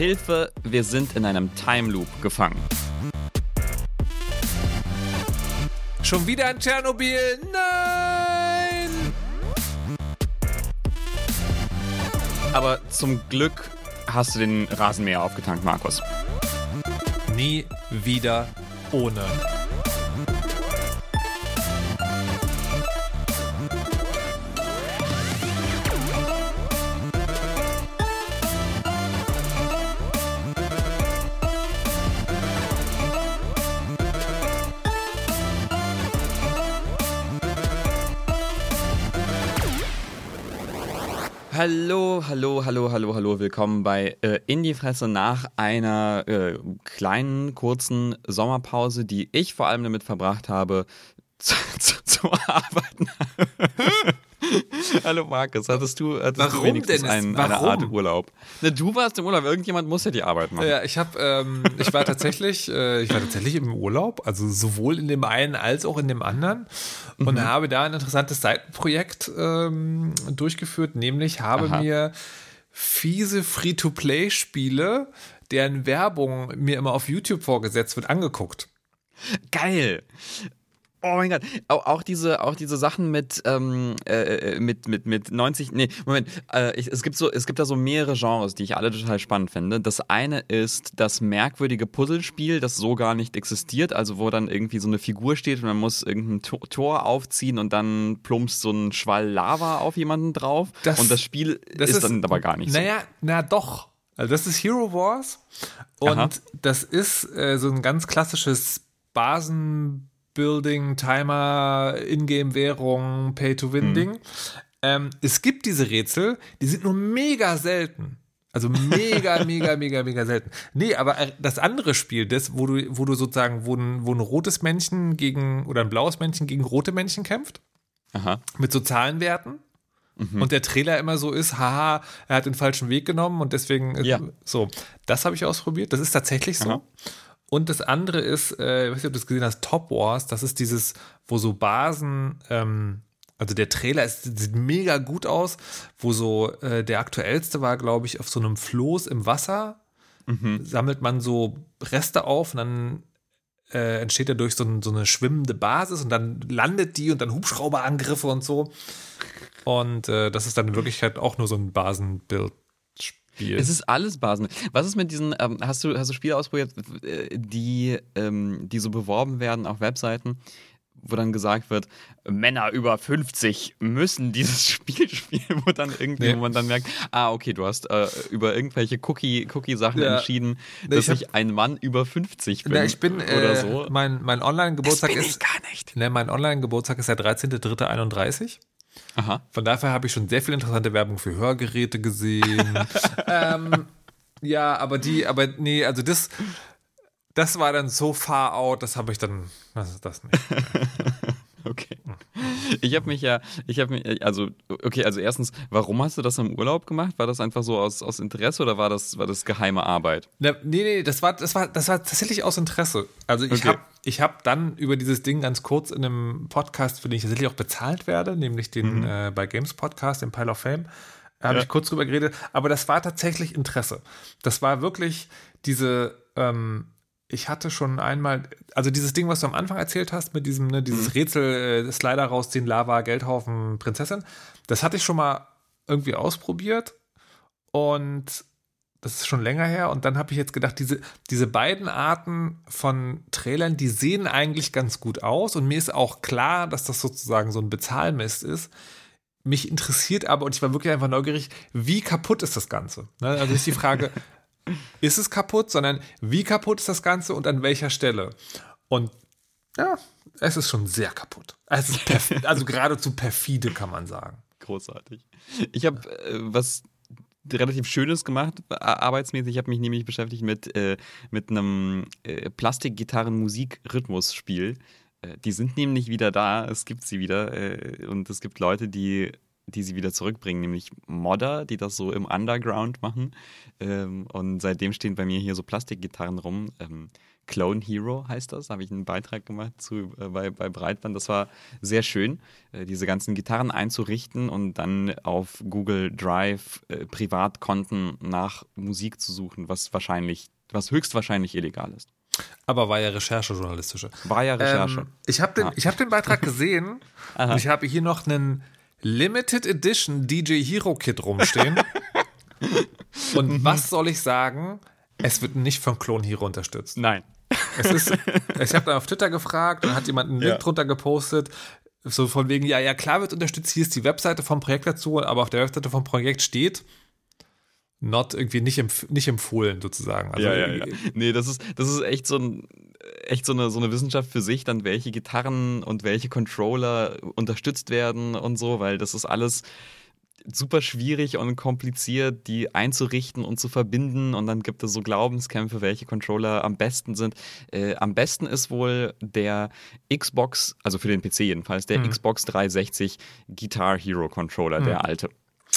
Hilfe, wir sind in einem Time Loop gefangen. Schon wieder ein Tschernobyl? Nein! Aber zum Glück hast du den Rasenmäher aufgetankt, Markus. Nie wieder ohne. Hallo, hallo, hallo, hallo, hallo. Willkommen bei äh, In die Fresse nach einer äh, kleinen, kurzen Sommerpause, die ich vor allem damit verbracht habe, zu, zu, zu arbeiten. Hallo Markus, hattest du, hattest Warum du wenigstens denn? einen, Warum? eine Art Urlaub? Ne, du warst im Urlaub, irgendjemand muss ja die Arbeit machen. Ja, ich habe, ähm, ich war tatsächlich, äh, ich war tatsächlich im Urlaub, also sowohl in dem einen als auch in dem anderen und Mhm. habe da ein interessantes Seitenprojekt ähm, durchgeführt, nämlich habe Aha. mir fiese Free-to-Play-Spiele, deren Werbung mir immer auf YouTube vorgesetzt wird, angeguckt. Geil. Oh mein Gott, auch, auch diese, auch diese Sachen mit, ähm, äh, mit, mit, mit 90, nee, Moment, äh, ich, es gibt so, es gibt da so mehrere Genres, die ich alle total spannend finde. Das eine ist das merkwürdige Puzzlespiel, das so gar nicht existiert, also wo dann irgendwie so eine Figur steht und man muss irgendein To- Tor aufziehen und dann plumpst so ein Schwall Lava auf jemanden drauf Das- und das Spiel Das ist, dann aber gar nicht so. Naja, na doch. Also das ist Hero Wars und Aha. das ist äh, so ein ganz klassisches Basenbuilding, Timer, Ingame-Währung, Pay-to-Win-Ding. Ähm, es gibt diese Rätsel, die sind nur mega selten. Also mega, mega, mega, mega selten. Nee, aber äh, das andere Spiel, das, wo du, wo du sozusagen, wo ein, wo ein rotes Männchen gegen oder ein blaues Männchen gegen rote Männchen kämpft, Aha. mit so Zahlenwerten. Und der Trailer immer so ist, haha, er hat den falschen Weg genommen und deswegen äh, Ja. so. Das habe ich ausprobiert. Das ist tatsächlich so. Aha. Und das andere ist, äh, ich weiß nicht, ob du das gesehen hast, Top Wars. Das ist dieses, wo so Basen, ähm, also der Trailer ist, sieht mega gut aus, wo so äh, der aktuellste war, glaube ich, auf so einem Floß im Wasser. Sammelt man so Reste auf und dann äh, entsteht dadurch so, ein, so eine schwimmende Basis und dann landet die und dann Hubschrauberangriffe und so. Und äh, das ist dann in Wirklichkeit auch nur so ein Basenbildspiel. Es ist alles Basen. Was ist mit diesen, ähm, hast du, hast du Spiele ausprobiert, äh, die, ähm, die so beworben werden auf Webseiten, wo dann gesagt wird, Männer über 50 müssen dieses Spiel spielen, wo dann irgendwie, Nee. wo man dann merkt, ah, okay, du hast äh, über irgendwelche Cookie- Cookie-Sachen Ja. entschieden, Nee, dass ich hab- ich ein Mann über 50 bin. Na, ich bin, oder äh, so. mein, mein Online-Geburtstag bin ich ist, gar nicht. ne, mein Online-Geburtstag ist der 13.3.31. Aha. Von daher habe ich schon sehr viel interessante Werbung für Hörgeräte gesehen. ähm, ja, aber die, aber nee, also das, das war dann so far out, das habe ich dann, das ist das nicht. Okay. Ich habe mich ja, ich habe mich, also, okay, also erstens, warum hast du das im Urlaub gemacht? War das einfach so aus, aus Interesse oder war das, war das geheime Arbeit? Na, nee, nee, das war, das war, das war tatsächlich aus Interesse. Also ich Okay. habe ich hab dann über dieses Ding ganz kurz in einem Podcast, für den ich tatsächlich auch bezahlt werde, nämlich den äh, bei Games Podcast, den Pile of Fame, habe Ja. ich kurz drüber geredet. Aber das war tatsächlich Interesse. Das war wirklich diese, ähm, ich hatte schon einmal, also dieses Ding, was du am Anfang erzählt hast, mit diesem, ne, dieses Rätsel, äh, Slider rausziehen, Lava, Geldhaufen, Prinzessin, das hatte ich schon mal irgendwie ausprobiert und das ist schon länger her. Und dann habe ich jetzt gedacht, diese, diese beiden Arten von Trailern, die sehen eigentlich ganz gut aus. Und mir ist auch klar, dass das sozusagen so ein Bezahlmist ist. Mich interessiert aber, und ich war wirklich einfach neugierig, wie kaputt ist das Ganze? Ne? Also ist die Frage, ist es kaputt, sondern wie kaputt ist das Ganze und an welcher Stelle? Und ja, es ist schon sehr kaputt. Es ist perf- also geradezu perfide, kann man sagen. Großartig. Ich habe äh, was relativ Schönes gemacht, äh, arbeitsmäßig. Ich habe mich nämlich beschäftigt mit, äh, mit einem äh, Plastikgitarren-Musik-Rhythmusspiel. Äh, die sind nämlich wieder da, es gibt sie wieder äh, und es gibt Leute, die die sie wieder zurückbringen, nämlich Modder, die das so im Underground machen. Ähm, und seitdem stehen bei mir hier so Plastikgitarren rum. Ähm, Clone Hero heißt das, habe ich einen Beitrag gemacht zu, äh, bei, bei Breitband. Das war sehr schön, äh, diese ganzen Gitarren einzurichten und dann auf Google Drive äh, Privatkonten nach Musik zu suchen, was wahrscheinlich, was höchstwahrscheinlich illegal ist. Aber war ja Recherche journalistische. War ja Recherche. Ähm, ich habe den, Ah. ich hab den Beitrag gesehen und ich habe hier noch einen Limited Edition DJ Hero Kit rumstehen. und was soll ich sagen? Es wird nicht von Clone Hero unterstützt. Nein. Es ist, ich habe da auf Twitter gefragt und hat jemand einen Link Ja. drunter gepostet. So von wegen, ja, ja, klar wird unterstützt, hier ist die Webseite vom Projekt dazu, aber auf der Webseite vom Projekt steht, not irgendwie nicht, empf nicht empfohlen sozusagen. Also ja, ja, ja. Nee, das ist, das ist echt so ein echt so eine, so eine Wissenschaft für sich, dann welche Gitarren und welche Controller unterstützt werden und so, weil das ist alles super schwierig und kompliziert, die einzurichten und zu verbinden. Und dann gibt es so Glaubenskämpfe, welche Controller am besten sind. Äh, am besten ist wohl der Xbox, also für den PC jedenfalls, der Xbox 360 Guitar Hero Controller, der alte.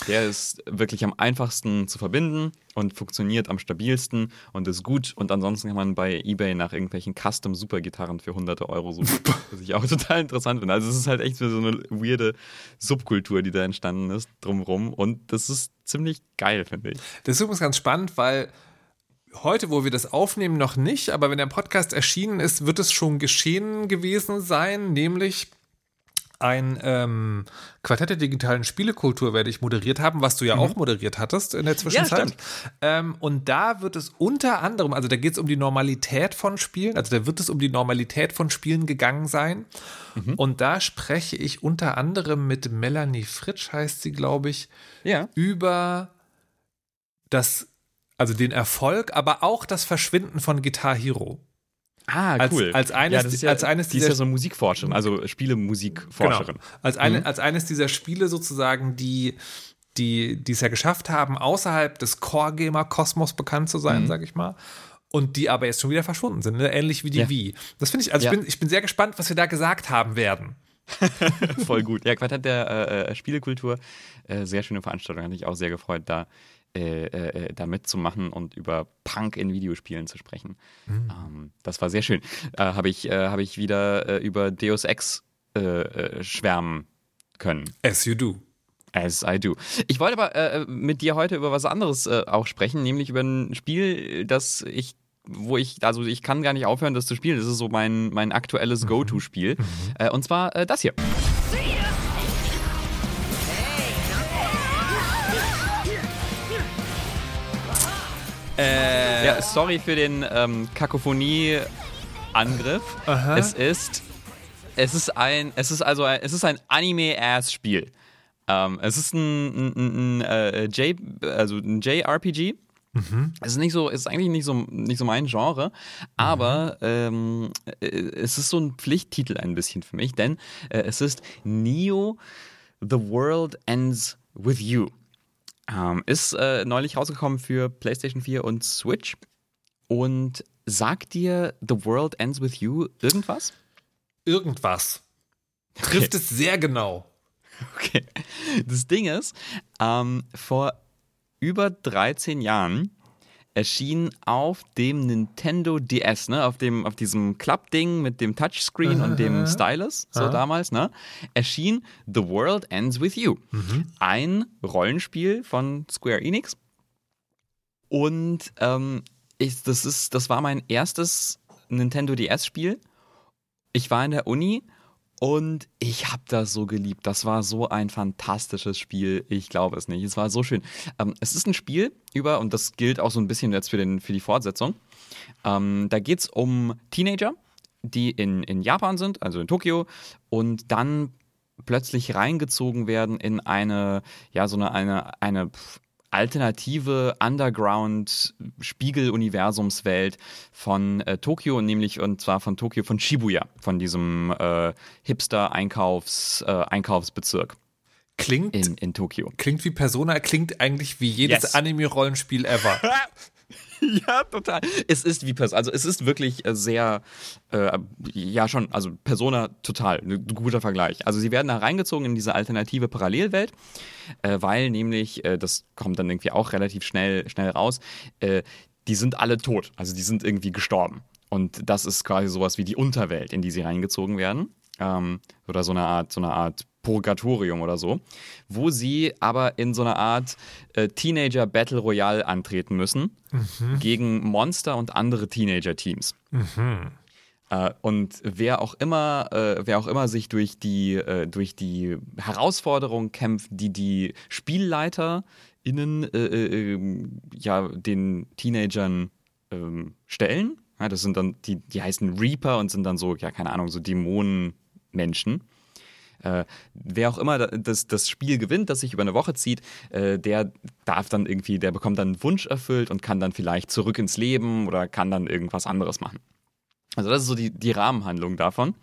Der ist wirklich am einfachsten zu verbinden und funktioniert am stabilsten und ist gut. Und ansonsten kann man bei eBay nach irgendwelchen Custom-Supergitarren für hunderte Euro suchen. was ich auch total interessant finde. Also es ist halt echt so eine weirde Subkultur, die da entstanden ist, drumrum. Und das ist ziemlich geil, finde ich. Das ist übrigens ganz spannend, weil heute, wo wir das aufnehmen, noch nicht, aber wenn der Podcast erschienen ist, wird es schon geschehen gewesen sein, nämlich ein ähm, Quartett der digitalen Spielekultur werde ich moderiert haben, was du ja auch moderiert hattest in der Zwischenzeit. stimmt. ähm, und da wird es unter anderem, also da geht es um die Normalität von Spielen, also da wird es um die Normalität von Spielen gegangen sein. Und da spreche ich unter anderem mit Melanie Fritsch, heißt sie, glaube ich, Ja. über das, also den Erfolg, aber auch das Verschwinden von Guitar Hero. Ah, Als- cool. als eines- ja, das ist ja, als eines die ist dieser- ja so Musikforscherin, also Spielemusikforscherin. Genau. Als, eine, als eines dieser Spiele sozusagen, die, die, die es ja geschafft haben, außerhalb des Core-Gamer-Kosmos bekannt zu sein, sag ich mal. Und die aber jetzt schon wieder verschwunden sind, ne? ähnlich wie die Ja. Wii. Das finde ich, also Ja. ich, bin, ich bin sehr gespannt, was wir da gesagt haben werden. Voll gut. Ja, Quartett der äh, äh, Spielekultur, äh, sehr schöne Veranstaltung, hat mich auch sehr gefreut, da, äh, äh, da mitzumachen und über Punk in Videospielen zu sprechen. Ähm, das war sehr schön. Äh, Habe ich, äh, hab ich wieder äh, über Deus Ex äh, äh, schwärmen können. As you do. As I do. Ich wollte aber äh, mit dir heute über was anderes äh, auch sprechen, nämlich über ein Spiel, das ich, wo ich, also ich kann gar nicht aufhören, das zu spielen. Das ist so mein, mein aktuelles Go-To-Spiel. Äh, und zwar äh, das hier. Äh, Ja, sorry für den ähm, Kakophonie-Angriff. Es ist, es ist ein, es ist also, ein, es ist ein Anime-Ass-Spiel. Ähm, es ist ein, ein, ein, ein, äh, J, also ein JRPG. Es ist nicht so, es ist eigentlich nicht so, nicht so mein Genre, aber ähm, äh, es ist so ein Pflichttitel ein bisschen für mich, denn äh, es ist Neo The World Ends With You. Ähm, ist äh, neulich rausgekommen für PlayStation 4 und Switch. Und sagt dir The World Ends With You irgendwas? irgendwas. Trifft es sehr genau. Okay. Das Ding ist, ähm, vor über 13 Jahren erschien auf dem Nintendo DS, ne, auf dem, auf diesem Klappding mit dem Touchscreen und dem Stylus, so damals, ne, erschien The World Ends With You. Ein Rollenspiel von Square Enix. Und ähm, ich, das, ist, das war mein erstes Nintendo DS-Spiel. Ich war in der Uni und ich habe das so geliebt. Das war so ein fantastisches Spiel. Ich glaube es nicht. Es war so schön. Ähm, es ist ein Spiel über, und das gilt auch so ein bisschen jetzt für, den, für die Fortsetzung. Ähm, da geht es um Teenager, die in, in Japan sind, also in Tokio, und dann plötzlich reingezogen werden in eine, ja, so eine, eine, eine alternative Underground-Spiegel-Universumswelt von äh, Tokio, nämlich und zwar von Tokio, von Shibuya, von diesem äh, Hipster-Einkaufs, äh, Einkaufsbezirk Klingt, in, in Tokio. klingt wie Persona, klingt eigentlich wie jedes Yes. Anime-Rollenspiel ever. ja, total. Es ist wie Persona, also es ist wirklich äh, sehr, äh, ja schon, also Persona total, ein guter Vergleich. Also sie werden da reingezogen in diese alternative Parallelwelt, äh, weil nämlich, äh, das kommt dann irgendwie auch relativ schnell, schnell raus, äh, die sind alle tot, also die sind irgendwie gestorben. Und das ist quasi sowas wie die Unterwelt, in die sie reingezogen werden. Ähm, oder so eine Art, so eine Art Purgatorium oder so, wo sie aber in so einer Art äh, Teenager Battle Royale antreten müssen mhm. gegen Monster und andere Teenager-Teams. Mhm. Äh, und wer auch immer, äh, wer auch immer sich durch die, äh, durch die Herausforderung kämpft, die die SpielleiterInnen äh, äh, ähm, ja den Teenagern ähm, stellen. Ja, das sind dann, die, die heißen Reaper und sind dann so, ja, keine Ahnung, so Dämonenmenschen. Äh, wer auch immer das, das Spiel gewinnt, das sich über eine Woche zieht, äh, der darf dann irgendwie, der bekommt dann einen Wunsch erfüllt und kann dann vielleicht zurück ins Leben oder kann dann irgendwas anderes machen. Also das ist so die, die Rahmenhandlung davon.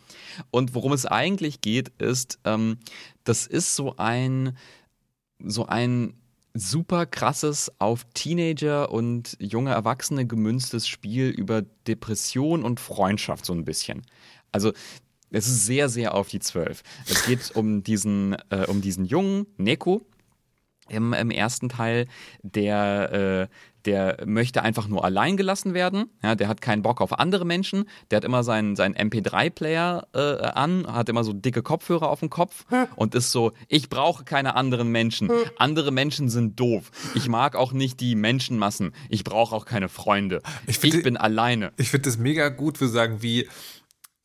Und worum es eigentlich geht, ist, ähm, das ist so ein, so ein super krasses auf Teenager und junge Erwachsene gemünztes Spiel über Depression und Freundschaft so ein bisschen. Also es ist sehr, sehr auf die Zwölf. Es geht um diesen, äh, um diesen Jungen, Neko, im, im ersten Teil, der, äh, der möchte einfach nur allein gelassen werden. Ja, der hat keinen Bock auf andere Menschen. Der hat immer seinen, seinen MP3-Player äh, an, hat immer so dicke Kopfhörer auf dem Kopf und ist so, ich brauche keine anderen Menschen. Andere Menschen sind doof. Ich mag auch nicht die Menschenmassen. Ich brauche auch keine Freunde. Ich, ich bin alleine. Ich finde das mega gut, wir sagen, wie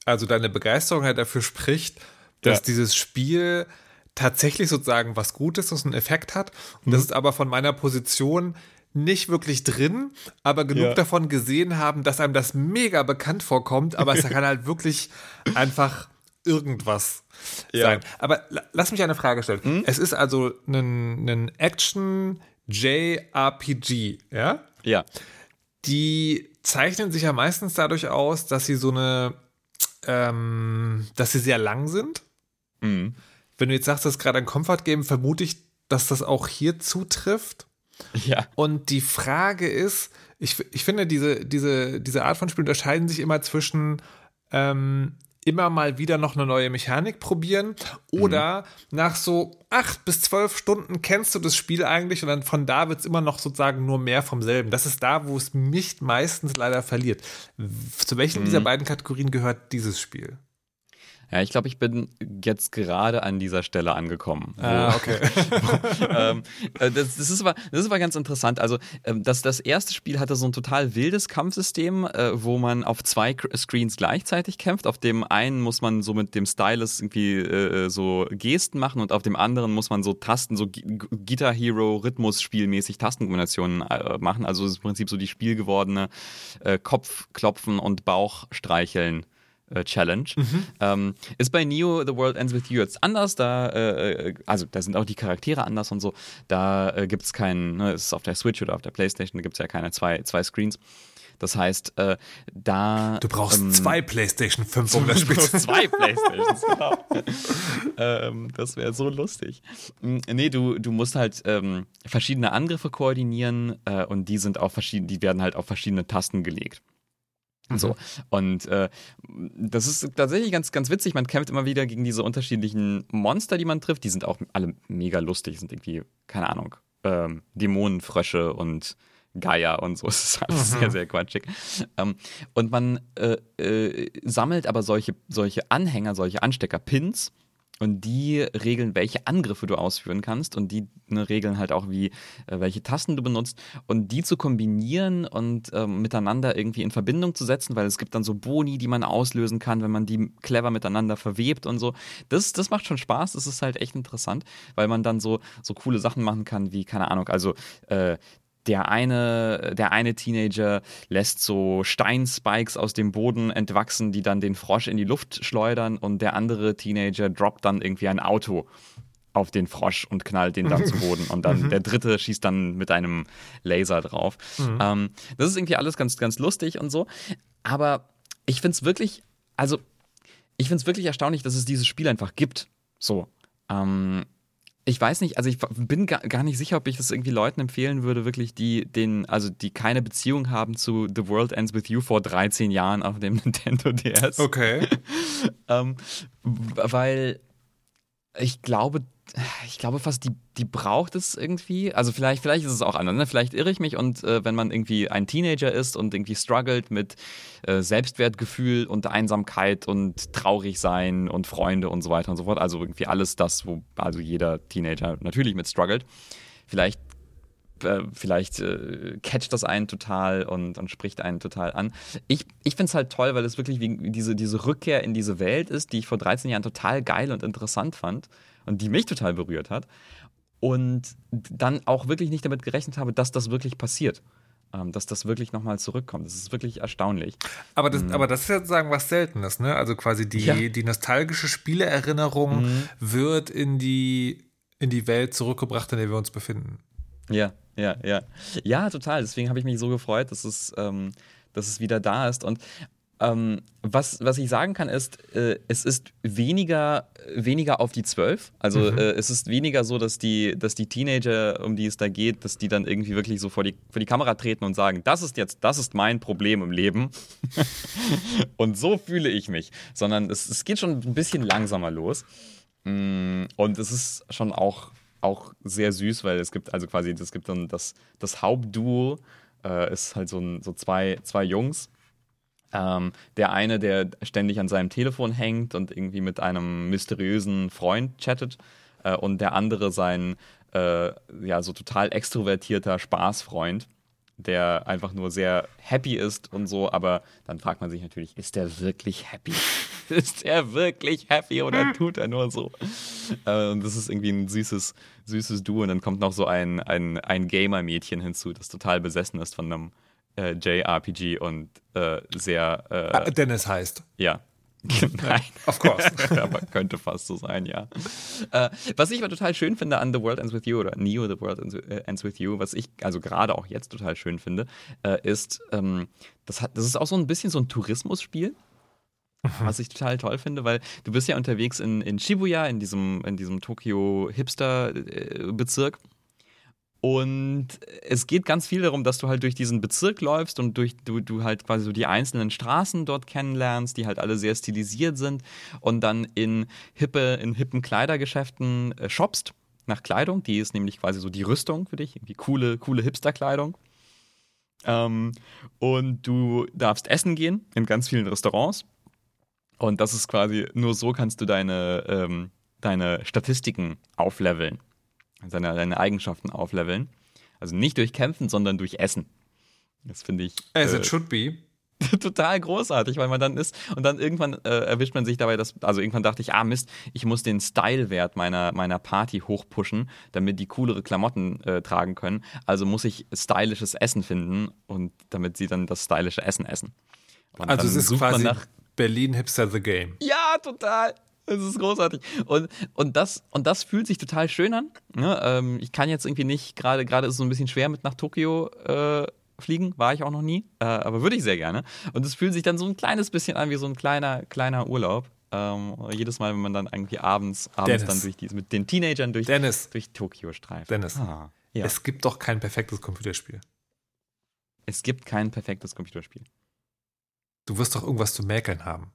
also deine Begeisterung halt dafür spricht, dass ja. dieses Spiel tatsächlich sozusagen was Gutes, was einen Effekt hat. Und mhm. das ist aber von meiner Position nicht wirklich drin, aber genug ja. davon gesehen haben, dass einem das mega bekannt vorkommt, aber es kann halt wirklich einfach irgendwas ja. sein. Aber lass mich eine Frage stellen. Mhm. Es ist also ein, ein Action JRPG, ja? Ja. Die zeichnen sich ja meistens dadurch aus, dass sie so eine ähm, dass sie sehr lang sind. Mhm. Wenn du jetzt sagst, das ist gerade ein Comfort Game, vermute ich, dass das auch hier zutrifft. Ja. Und die Frage ist, ich, ich finde, diese, diese, diese Art von Spiel unterscheiden sich immer zwischen ähm, immer mal wieder noch eine neue Mechanik probieren oder mhm. nach so acht bis zwölf Stunden kennst du das Spiel eigentlich und dann von da wird es immer noch sozusagen nur mehr vom selben. Das ist da, wo es mich meistens leider verliert. Zu welchen mhm. dieser beiden Kategorien gehört dieses Spiel? Ja, ich glaube, ich bin jetzt gerade an dieser Stelle angekommen. Ah, okay. ähm, äh, das, das, ist aber, das ist aber ganz interessant. Also, ähm, das, das erste Spiel hatte so ein total wildes Kampfsystem, äh, wo man auf zwei Screens gleichzeitig kämpft. Auf dem einen muss man so mit dem Stylus irgendwie äh, so Gesten machen und auf dem anderen muss man so Tasten, so Guitar Hero Rhythmus spielmäßig Tastenkombinationen äh, machen. Also, es ist im Prinzip so die spielgewordene äh, Kopfklopfen und Bauchstreicheln äh, Challenge. Mhm. Ähm, ist bei Neo The World Ends With You jetzt anders. Da, äh, also da sind auch die Charaktere anders und so. Da äh, gibt es keinen, ne, ist auf der Switch oder auf der Playstation, da gibt es ja keine zwei, zwei Screens. Das heißt, äh, da. Du brauchst ähm, zwei PlayStation 5, um das Spiel zu Zwei PlayStations, genau. ähm, das wäre so lustig. Hm, nee, du, du musst halt ähm, verschiedene Angriffe koordinieren äh, und die sind auf verschiedene, die werden halt auf verschiedene Tasten gelegt. Mhm. So. Und äh, das ist tatsächlich ganz, ganz witzig. Man kämpft immer wieder gegen diese unterschiedlichen Monster, die man trifft. Die sind auch alle mega lustig, sind irgendwie, keine Ahnung, ähm, Dämonenfrösche und Geier und so. Es ist alles mhm. sehr, sehr quatschig. Ähm, und man äh, äh, sammelt aber solche, solche Anhänger, solche Anstecker-Pins und die regeln, welche Angriffe du ausführen kannst. Und die ne, regeln halt auch, wie äh, welche Tasten du benutzt. Und die zu kombinieren und äh, miteinander irgendwie in Verbindung zu setzen, weil es gibt dann so Boni, die man auslösen kann, wenn man die clever miteinander verwebt und so. Das, das macht schon Spaß, das ist halt echt interessant, weil man dann so, so coole Sachen machen kann, wie, keine Ahnung, also äh, der eine, der eine Teenager lässt so Steinspikes aus dem Boden entwachsen, die dann den Frosch in die Luft schleudern und der andere Teenager droppt dann irgendwie ein Auto auf den Frosch und knallt den dann zu Boden. Und dann mhm. der dritte schießt dann mit einem Laser drauf. Mhm. Ähm, das ist irgendwie alles ganz, ganz lustig und so. Aber ich finde es wirklich, also ich finde es wirklich erstaunlich, dass es dieses Spiel einfach gibt. So. Ähm, ich weiß nicht, also ich bin gar, nicht sicher, ob ich das irgendwie Leuten empfehlen würde, wirklich, die den, also die keine Beziehung haben zu The World Ends With You vor 13 Jahren auf dem Nintendo DS. Okay. ähm, weil ich glaube, ich glaube fast, die, die braucht es irgendwie. Also vielleicht, vielleicht ist es auch anders. Ne? Vielleicht irre ich mich und äh, wenn man irgendwie ein Teenager ist und irgendwie struggelt mit äh, Selbstwertgefühl und Einsamkeit und traurig sein und Freunde und so weiter und so fort. Also irgendwie alles das, wo also jeder Teenager natürlich mit struggelt. Vielleicht äh, vielleicht äh, catcht das einen total und, und spricht einen total an. Ich, ich finde es halt toll, weil es wirklich wie diese, diese Rückkehr in diese Welt ist, die ich vor 13 Jahren total geil und interessant fand und die mich total berührt hat. Und dann auch wirklich nicht damit gerechnet habe, dass das wirklich passiert. Ähm, dass das wirklich nochmal zurückkommt. Das ist wirklich erstaunlich. Aber das, mhm. aber das ist ja sozusagen was Seltenes, ne? Also quasi die, ja. die nostalgische Spieleerinnerung mhm. wird in die, in die Welt zurückgebracht, in der wir uns befinden. Ja, ja, ja. Ja, total. Deswegen habe ich mich so gefreut, dass es, ähm, dass es wieder da ist. Und ähm, was, was ich sagen kann, ist, äh, es ist weniger, weniger auf die zwölf. Also mhm. äh, es ist weniger so, dass die, dass die Teenager, um die es da geht, dass die dann irgendwie wirklich so vor die, vor die Kamera treten und sagen, das ist jetzt, das ist mein Problem im Leben. und so fühle ich mich. Sondern es, es geht schon ein bisschen langsamer los. Mm, und es ist schon auch, auch sehr süß, weil es gibt also quasi, es gibt dann das, das Hauptduo, äh, ist halt so, ein, so zwei, zwei Jungs ähm, der eine, der ständig an seinem Telefon hängt und irgendwie mit einem mysteriösen Freund chattet. Äh, und der andere sein, äh, ja, so total extrovertierter Spaßfreund, der einfach nur sehr happy ist und so. Aber dann fragt man sich natürlich, ist der wirklich happy? ist er wirklich happy oder tut er nur so? Äh, und das ist irgendwie ein süßes, süßes Duo. Und dann kommt noch so ein, ein, ein Gamer-Mädchen hinzu, das total besessen ist von einem äh, JRPG und äh, sehr. Äh, ah, Dennis heißt. Ja. Nein. Of course. aber könnte fast so sein, ja. Äh, was ich aber total schön finde an The World Ends With You oder Neo The World Ends With You, was ich also gerade auch jetzt total schön finde, äh, ist, ähm, das, hat, das ist auch so ein bisschen so ein Tourismusspiel. Was ich total toll finde, weil du bist ja unterwegs in, in Shibuya, in diesem, in diesem Tokio-Hipster-Bezirk. Äh, und es geht ganz viel darum, dass du halt durch diesen Bezirk läufst und durch du, du halt quasi so die einzelnen Straßen dort kennenlernst, die halt alle sehr stilisiert sind und dann in hippe, in hippen Kleidergeschäften äh, shoppst nach Kleidung. Die ist nämlich quasi so die Rüstung für dich, irgendwie coole, coole Hipster-Kleidung. Ähm, und du darfst essen gehen in ganz vielen Restaurants. Und das ist quasi, nur so kannst du deine, ähm, deine Statistiken aufleveln seine, seine Eigenschaften aufleveln. Also nicht durch Kämpfen, sondern durch Essen. Das finde ich. As äh, it should be. total großartig, weil man dann ist und dann irgendwann äh, erwischt man sich dabei, dass, also irgendwann dachte ich, ah Mist, ich muss den Style-Wert meiner, meiner Party hochpushen, damit die coolere Klamotten äh, tragen können. Also muss ich stylisches Essen finden und damit sie dann das stylische Essen essen. Und also es ist quasi Berlin Hipster the Game. Ja, total. Das ist großartig. Und, und, das, und das fühlt sich total schön an. Ne? Ähm, ich kann jetzt irgendwie nicht, gerade gerade ist es so ein bisschen schwer mit nach Tokio äh, fliegen, war ich auch noch nie, äh, aber würde ich sehr gerne. Und es fühlt sich dann so ein kleines bisschen an wie so ein kleiner, kleiner Urlaub. Ähm, jedes Mal, wenn man dann irgendwie abends, abends dann durch die, mit den Teenagern durch, Dennis. durch Tokio streift. Dennis, ah, ja. es gibt doch kein perfektes Computerspiel. Es gibt kein perfektes Computerspiel. Du wirst doch irgendwas zu mäkeln haben.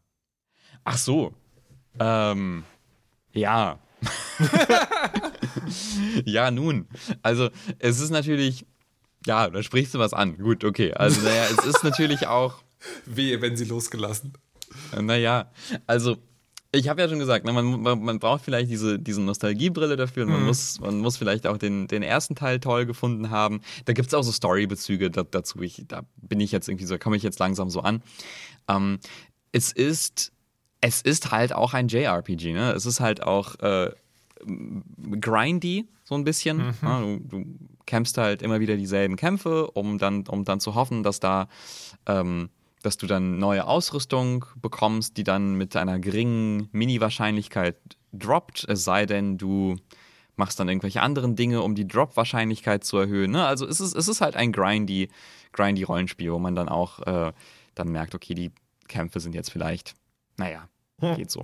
Ach so, ähm, ja. ja, nun. Also, es ist natürlich, ja, da sprichst du was an. Gut, okay. Also, naja, es ist natürlich auch. Wehe, wenn sie losgelassen. Naja, also, ich habe ja schon gesagt, ne, man, man, man, braucht vielleicht diese, diese Nostalgiebrille dafür und man, mhm. muss, man muss vielleicht auch den, den ersten Teil toll gefunden haben. Da gibt es auch so Storybezüge da, dazu. Ich, da bin ich jetzt irgendwie so, komme ich jetzt langsam so an. Ähm, es ist es ist halt auch ein JRPG, ne? Es ist halt auch äh, grindy, so ein bisschen. Mhm. Ja, du, du, kämpfst halt immer wieder dieselben Kämpfe, um dann, um dann zu hoffen, dass da, ähm, dass du dann neue Ausrüstung bekommst, die dann mit einer geringen Mini-Wahrscheinlichkeit droppt, es sei denn, du machst dann irgendwelche anderen Dinge, um die Drop-Wahrscheinlichkeit zu erhöhen. Ne? Also es ist, es ist halt ein grindy, grindy Rollenspiel, wo man dann auch äh, dann merkt, okay, die Kämpfe sind jetzt vielleicht naja, Geht so.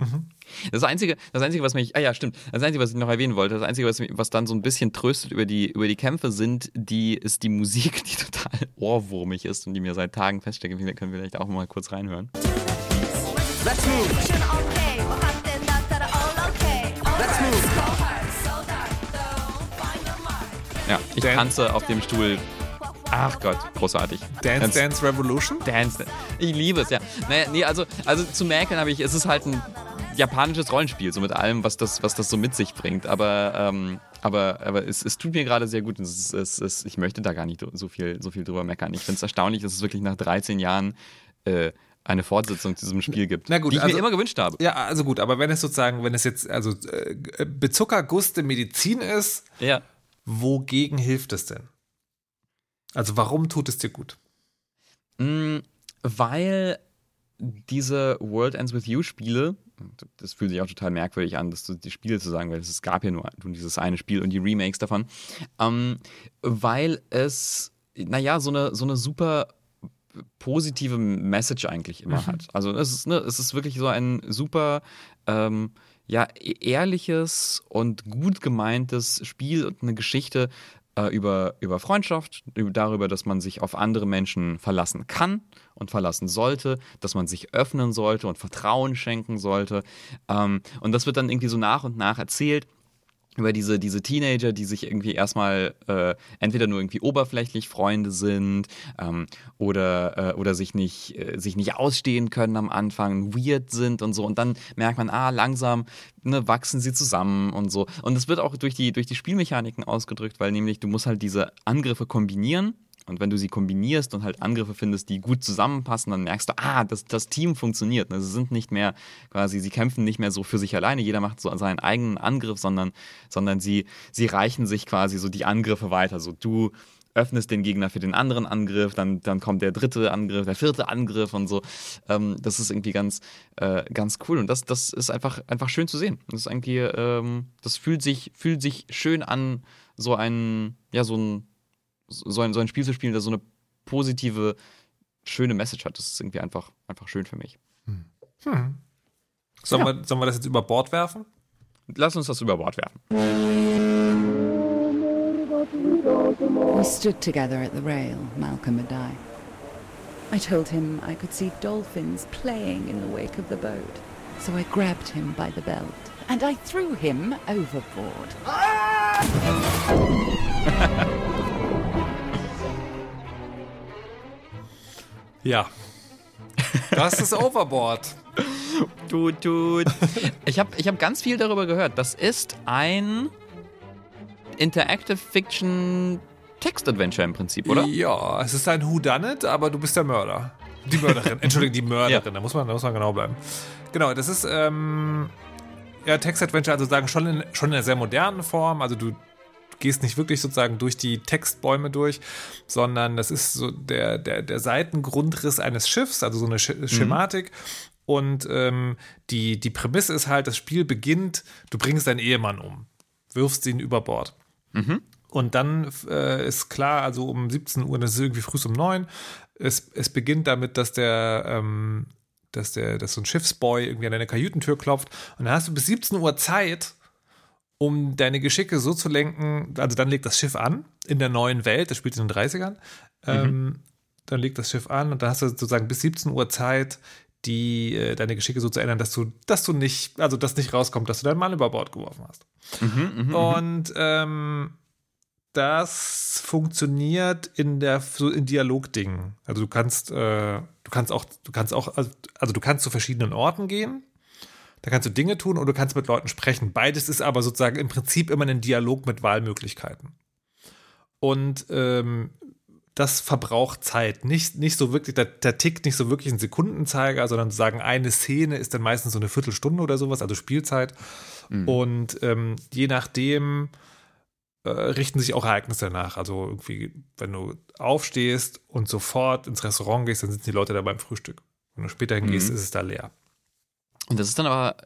Das Einzige, das Einzige, was mich, ah ja, stimmt, das Einzige, was ich noch erwähnen wollte, das Einzige, was, mich, was dann so ein bisschen tröstet über die, über die Kämpfe sind, die, ist die Musik, die total ohrwurmig ist und die mir seit Tagen feststeckt. Da können wir vielleicht auch mal kurz reinhören. Let's move. Let's move. Ja, ich tanze auf dem Stuhl Ach Gott, großartig. Dance Dance, Dance Revolution? Dance, Ich liebe es, ja. Naja, nee, also, also zu merken habe ich, es ist halt ein japanisches Rollenspiel, so mit allem, was das, was das so mit sich bringt. Aber, ähm, aber, aber es, es tut mir gerade sehr gut. Es, es, es, ich möchte da gar nicht so viel, so viel drüber meckern. Ich finde es erstaunlich, dass es wirklich nach 13 Jahren äh, eine Fortsetzung zu diesem Spiel gibt, gut, die ich also, mir immer gewünscht habe. Ja, also gut, aber wenn es sozusagen, wenn es jetzt also äh, Bezuckerguste Medizin ist, ja. wogegen hilft es denn? Also warum tut es dir gut? Mm, weil diese World Ends With You Spiele, das fühlt sich auch total merkwürdig an, dass du die Spiele zu sagen, weil es gab ja nur dieses eine Spiel und die Remakes davon, ähm, weil es, naja, so eine, so eine super positive Message eigentlich immer mhm. hat. Also es ist, ne, es ist wirklich so ein super ähm, ja, e-, ehrliches und gut gemeintes Spiel und eine Geschichte, äh, über, über Freundschaft, darüber, dass man sich auf andere Menschen verlassen kann und verlassen sollte, dass man sich öffnen sollte und Vertrauen schenken sollte. Ähm, und das wird dann irgendwie so nach und nach erzählt über diese, diese Teenager, die sich irgendwie erstmal äh, entweder nur irgendwie oberflächlich Freunde sind ähm, oder, äh, oder sich nicht, äh, sich nicht ausstehen können am Anfang, weird sind und so. Und dann merkt man, ah, langsam ne, wachsen sie zusammen und so. Und es wird auch durch die, durch die Spielmechaniken ausgedrückt, weil nämlich du musst halt diese Angriffe kombinieren und wenn du sie kombinierst und halt Angriffe findest, die gut zusammenpassen, dann merkst du, ah, das, das Team funktioniert. Sie sind nicht mehr quasi, sie kämpfen nicht mehr so für sich alleine, jeder macht so seinen eigenen Angriff, sondern, sondern sie, sie reichen sich quasi so die Angriffe weiter. So du öffnest den Gegner für den anderen Angriff, dann, dann kommt der dritte Angriff, der vierte Angriff und so. Ähm, das ist irgendwie ganz, äh, ganz cool. Und das, das ist einfach, einfach schön zu sehen. Das ist irgendwie, ähm, das fühlt sich, fühlt sich schön an, so ein, ja, so ein so ein, so ein Spiel zu spielen, das so eine positive, schöne Message hat. Das ist irgendwie einfach, einfach schön für mich. Hm. Hm. Sollen, ja. wir, sollen wir das jetzt über Bord werfen? Lass uns das über Bord werfen. We stood together at the rail, Malcolm and I. I told him I could see dolphins playing in the wake of the boat. So I grabbed him by the belt and I threw him overboard. Ja. Das ist Overboard. tut, tut. Ich habe ich hab ganz viel darüber gehört. Das ist ein Interactive Fiction Text-Adventure im Prinzip, oder? Ja, es ist ein Whodunit, aber du bist der Mörder. Die Mörderin. Entschuldigung, die Mörderin. Ja. Da, muss man, da muss man genau bleiben. Genau, das ist ähm, ja, Text-Adventure, also sagen schon in, schon in einer sehr modernen Form. Also du gehst nicht wirklich sozusagen durch die Textbäume durch, sondern das ist so der, der, der Seitengrundriss eines Schiffs, also so eine mhm. Schematik. Mhm. Und ähm, die, die Prämisse ist halt, das Spiel beginnt, du bringst deinen Ehemann um, wirfst ihn über Bord. Mhm. Und dann äh, ist klar, also um 17 Uhr, das ist irgendwie früh um 9, es, es beginnt damit, dass der, ähm, dass der, dass so ein Schiffsboy irgendwie an deine Kajütentür klopft. Und dann hast du bis 17 Uhr Zeit, um deine Geschicke so zu lenken, also dann legt das Schiff an in der neuen Welt, das spielt in den 30ern, mhm. ähm, dann legt das Schiff an und dann hast du sozusagen bis 17 Uhr Zeit, die äh, deine Geschicke so zu ändern, dass du, dass du nicht, also dass nicht rauskommt, dass du deinen Mann über Bord geworfen hast. Mhm, mh, mhm. und ähm, das funktioniert in der so in Dialogdingen. Also du kannst, äh, du kannst auch, du kannst auch, also, also du kannst zu verschiedenen Orten gehen da kannst du Dinge tun oder du kannst mit Leuten sprechen. Beides ist aber sozusagen im Prinzip immer ein Dialog mit Wahlmöglichkeiten. Und ähm, das verbraucht Zeit. Nicht, nicht so wirklich, der, der tickt nicht so wirklich ein Sekundenzeiger, sondern sagen, eine Szene ist dann meistens so eine Viertelstunde oder sowas, also Spielzeit. Mhm. Und ähm, je nachdem äh, richten sich auch Ereignisse danach. Also irgendwie, wenn du aufstehst und sofort ins Restaurant gehst, dann sitzen die Leute da beim Frühstück. Wenn du später hingehst, mhm. ist es da leer. Und das ist dann aber,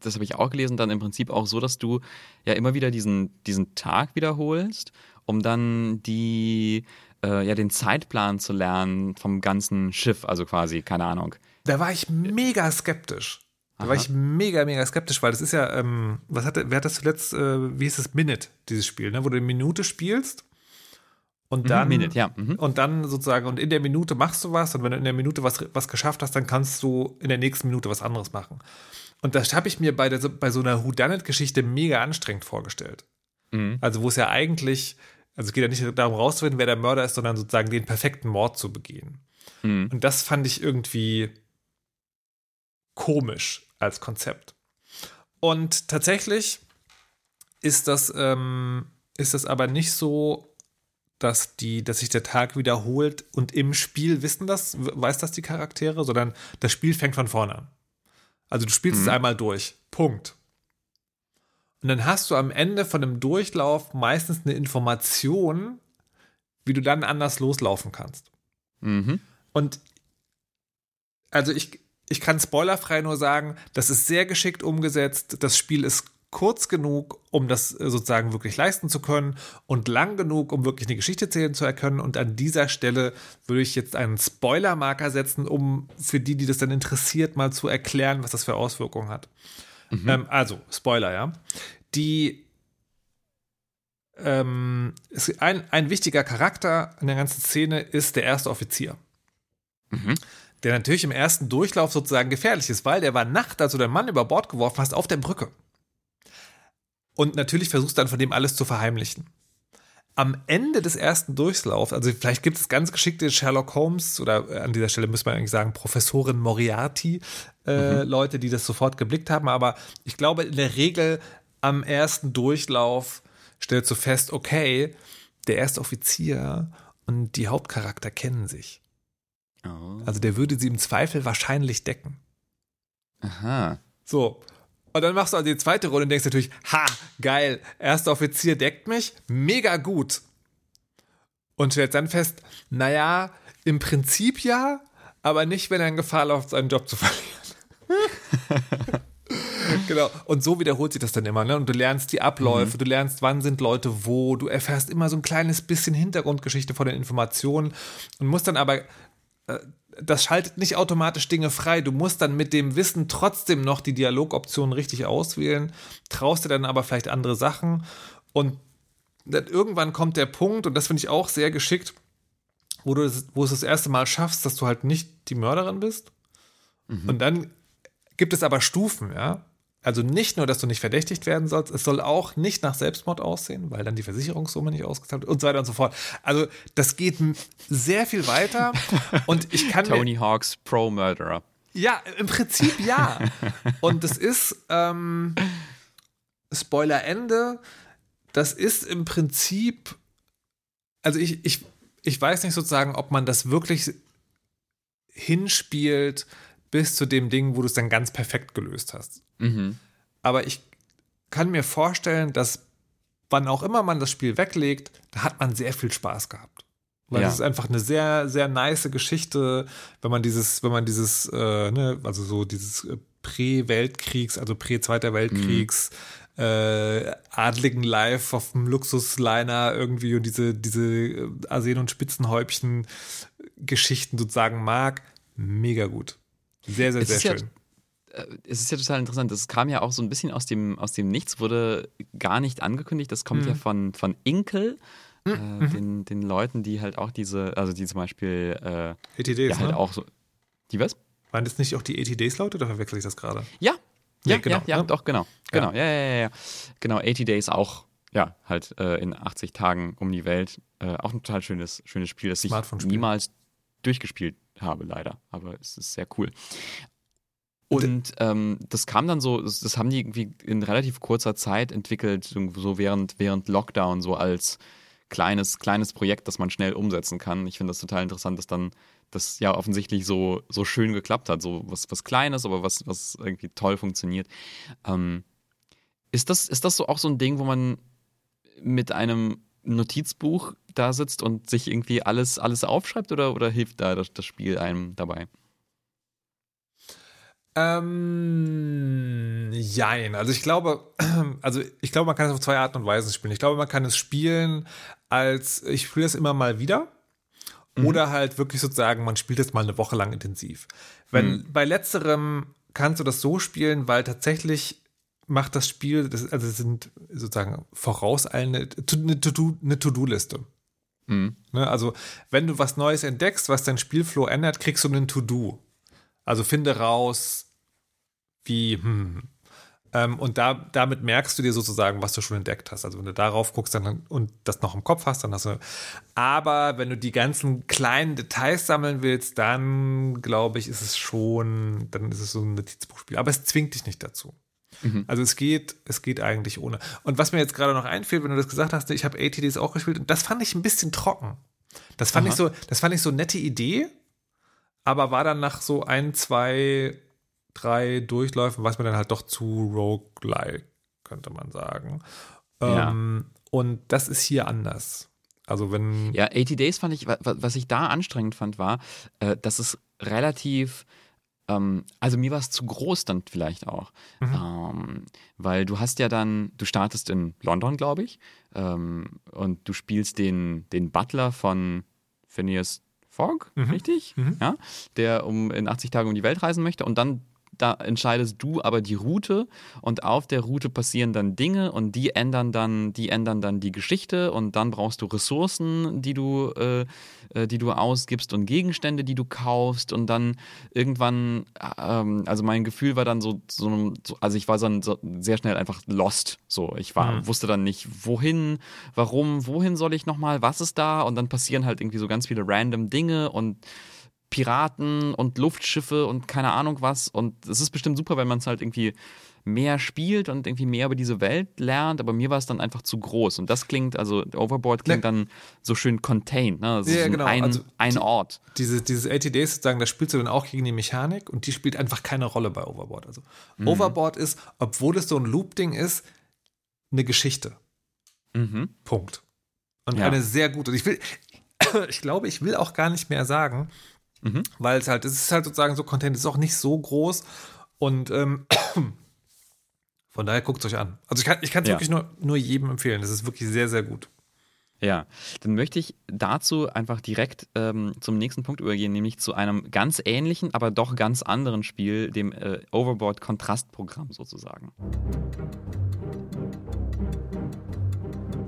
das habe ich auch gelesen, dann im Prinzip auch so, dass du ja immer wieder diesen, diesen Tag wiederholst, um dann die, äh, ja, den Zeitplan zu lernen vom ganzen Schiff, also quasi, keine Ahnung. Da war ich mega skeptisch. Da Aha. war ich mega, mega skeptisch, weil das ist ja, ähm, was hatte, wer hat das zuletzt, äh, wie hieß es, Minute, dieses Spiel, ne? wo du eine Minute spielst und mhm, dann, Minute, ja. Mhm. und dann sozusagen, und in der Minute machst du was und wenn du in der Minute was, was geschafft hast, dann kannst du in der nächsten Minute was anderes machen. Und das habe ich mir bei, der, bei so einer Whodunit-Geschichte mega anstrengend vorgestellt. Mhm. Also, wo es ja eigentlich, also es geht ja nicht darum rauszufinden, wer der Mörder ist, sondern sozusagen den perfekten Mord zu begehen. Mhm. Und das fand ich irgendwie komisch als Konzept. Und tatsächlich ist das, ähm, ist das aber nicht so, dass, die, dass sich der Tag wiederholt und im Spiel wissen das, weiß das die Charaktere, sondern das Spiel fängt von vorne an. Also du spielst mhm. es einmal durch. Punkt. Und dann hast du am Ende von einem Durchlauf meistens eine Information, wie du dann anders loslaufen kannst. Mhm. Und also ich, ich kann spoilerfrei nur sagen, das ist sehr geschickt umgesetzt. Das Spiel ist kurz genug, um das äh, sozusagen wirklich leisten zu können und lang genug, um wirklich eine Geschichte zählen zu erkennen. Und an dieser Stelle würde ich jetzt einen Spoilermarker setzen, um für die, die das dann interessiert, mal zu erklären, was das für Auswirkungen hat. Mhm. Ähm, also, Spoiler, ja. Die ähm, ein, ein wichtiger Charakter in der ganzen Szene ist der erste Offizier. Mhm der natürlich im ersten Durchlauf sozusagen gefährlich ist, weil der war Nacht, als du deinen Mann über Bord geworfen hast, auf der Brücke. Und natürlich versuchst du dann von dem alles zu verheimlichen. Am Ende des ersten Durchlaufs, also vielleicht gibt es ganz geschickte Sherlock Holmes oder äh, an dieser Stelle müsste man eigentlich sagen Professorin Moriarty, äh, mhm. Leute, die das sofort geblickt haben, aber ich glaube in der Regel am ersten Durchlauf stellst du fest, okay, der erste Offizier und die Hauptcharakter kennen sich. Oh. Also der würde sie im Zweifel wahrscheinlich decken. Aha. So, und dann machst du also die zweite Runde und denkst natürlich, ha, geil, erster Offizier deckt mich, mega gut. Und stellst dann fest, naja, im Prinzip ja, aber nicht, wenn er in Gefahr läuft, seinen Job zu verlieren. genau. Und so wiederholt sich das dann immer. Ne? Und du lernst die Abläufe, mhm. du lernst, wann sind Leute wo, du erfährst immer so ein kleines bisschen Hintergrundgeschichte von den Informationen und musst dann aber äh, das schaltet nicht automatisch Dinge frei. Du musst dann mit dem Wissen trotzdem noch die Dialogoptionen richtig auswählen, traust dir dann aber vielleicht andere Sachen und dann irgendwann kommt der Punkt, und das finde ich auch sehr geschickt, wo du das, wo es das erste Mal schaffst, dass du halt nicht die Mörderin bist. Mhm. Und dann gibt es aber Stufen, ja. Also nicht nur, dass du nicht verdächtigt werden sollst, es soll auch nicht nach Selbstmord aussehen, weil dann die Versicherungssumme nicht ausgezahlt wird und so weiter und so fort. Also das geht sehr viel weiter und ich kann Tony Hawks Pro Murderer. Ja, im Prinzip ja. und das ist ähm, Spoiler Ende. Das ist im Prinzip, also ich, ich, ich weiß nicht sozusagen, ob man das wirklich hinspielt bis zu dem Ding, wo du es dann ganz perfekt gelöst hast. Mhm. Aber ich kann mir vorstellen, dass wann auch immer man das Spiel weglegt, da hat man sehr viel Spaß gehabt. Weil es ist einfach eine sehr, sehr nice Geschichte, wenn man dieses, wenn man dieses, äh, ne, also so dieses äh, Prä-Weltkriegs, also Prä-Zweiter Weltkriegs, mhm. äh, adligen Live auf dem Luxusliner irgendwie und diese, diese äh, Arsen- und Spitzenhäubchen Geschichten sozusagen mag, mega gut. Sehr, sehr, sehr schön. Ja, äh, es ist ja total interessant. Das kam ja auch so ein bisschen aus dem, aus dem Nichts, wurde gar nicht angekündigt. Das kommt mhm. ja von, von Inkel. Mhm. Äh, mhm. den, den Leuten, die halt auch diese, also die zum Beispiel äh, ATDs, ja, halt ne? auch so. Die was? Waren das nicht auch die ATDs-Leute oder verwechsel ich das gerade? Ja. Nee, ja, genau, ja, ja, doch, genau. Genau, ja, ja, ja, ja. Genau, 80 Days auch, ja, halt äh, in 80 Tagen um die Welt. Äh, auch ein total schönes, schönes Spiel, das ich niemals durchgespielt habe, leider. Aber es ist sehr cool. Und ähm, das kam dann so, das, das, haben die irgendwie in relativ kurzer Zeit entwickelt, so während, während Lockdown, so als kleines, kleines Projekt, das man schnell umsetzen kann. Ich finde das total interessant, dass dann das ja offensichtlich so, so schön geklappt hat. So was, was Kleines, aber was, was irgendwie toll funktioniert. Ähm, ist, das, ist das so auch so ein Ding, wo man mit einem Notizbuch da sitzt und sich irgendwie alles, alles aufschreibt oder, oder hilft da das, das Spiel einem dabei? Ähm, jein. Also ich glaube, also ich glaube, man kann es auf zwei Arten und Weisen spielen. Ich glaube, man kann es spielen als, ich spiele es immer mal wieder. Mhm. Oder halt wirklich sozusagen, man spielt es mal eine Woche lang intensiv. Wenn mhm. bei letzterem kannst du das so spielen, weil tatsächlich macht das Spiel, das, also es sind sozusagen vorauseilende, eine To-Do-Liste. Mhm. Ne, also, wenn du was Neues entdeckst, was dein Spielflow ändert, kriegst du einen To-Do. Also finde raus, wie, hm. Ähm, und da, damit merkst du dir sozusagen, was du schon entdeckt hast. Also wenn du darauf guckst dann, und das noch im Kopf hast, dann hast du. Aber wenn du die ganzen kleinen Details sammeln willst, dann glaube ich, ist es schon, dann ist es so ein Notizbuchspiel. Aber es zwingt dich nicht dazu. Mhm. Also es geht, es geht eigentlich ohne. Und was mir jetzt gerade noch einfällt, wenn du das gesagt hast, ich habe ATDs auch gespielt und das fand ich ein bisschen trocken. Das fand Aha. ich so, das fand ich so nette Idee, aber war dann nach so ein, zwei, drei Durchläufen, was mir dann halt doch zu roguelike, könnte man sagen. Ja. Ähm, und das ist hier anders. Also wenn. Ja, 80 Days fand ich, was ich da anstrengend fand, war, äh, dass es relativ ähm, also mir war es zu groß dann vielleicht auch. Mhm. Ähm, weil du hast ja dann, du startest in London, glaube ich, ähm, und du spielst den, den Butler von Phineas Fogg, mhm. richtig? Mhm. Ja, der um in 80 Tagen um die Welt reisen möchte und dann da entscheidest du aber die Route und auf der Route passieren dann Dinge und die ändern dann, die ändern dann die Geschichte und dann brauchst du Ressourcen, die du, äh, äh die du ausgibst und Gegenstände, die du kaufst und dann irgendwann, ähm, also mein Gefühl war dann so, so, also ich war dann so sehr schnell einfach lost. So, ich war, mhm. wusste dann nicht, wohin, warum, wohin soll ich nochmal, was ist da und dann passieren halt irgendwie so ganz viele random Dinge und Piraten und Luftschiffe und keine Ahnung was. Und es ist bestimmt super, wenn man es halt irgendwie mehr spielt und irgendwie mehr über diese Welt lernt, aber mir war es dann einfach zu groß. Und das klingt, also Overboard klingt ja. dann so schön contained, ne? Also ja, so genau. ein, also ein Ort. Diese, dieses 80 Days sozusagen, da spielst du dann auch gegen die Mechanik und die spielt einfach keine Rolle bei Overboard. Also mhm. Overboard ist, obwohl es so ein Loop-Ding ist, eine Geschichte. Mhm. Punkt. Und ja. eine sehr gute. Ich will, ich glaube, ich will auch gar nicht mehr sagen, Mhm. Weil es halt, es ist halt sozusagen so Content, ist auch nicht so groß und ähm, von daher guckt es euch an. Also ich kann es ich ja. wirklich nur, nur jedem empfehlen. Das ist wirklich sehr, sehr gut. Ja, dann möchte ich dazu einfach direkt ähm, zum nächsten Punkt übergehen, nämlich zu einem ganz ähnlichen, aber doch ganz anderen Spiel, dem äh, Overboard Kontrastprogramm sozusagen.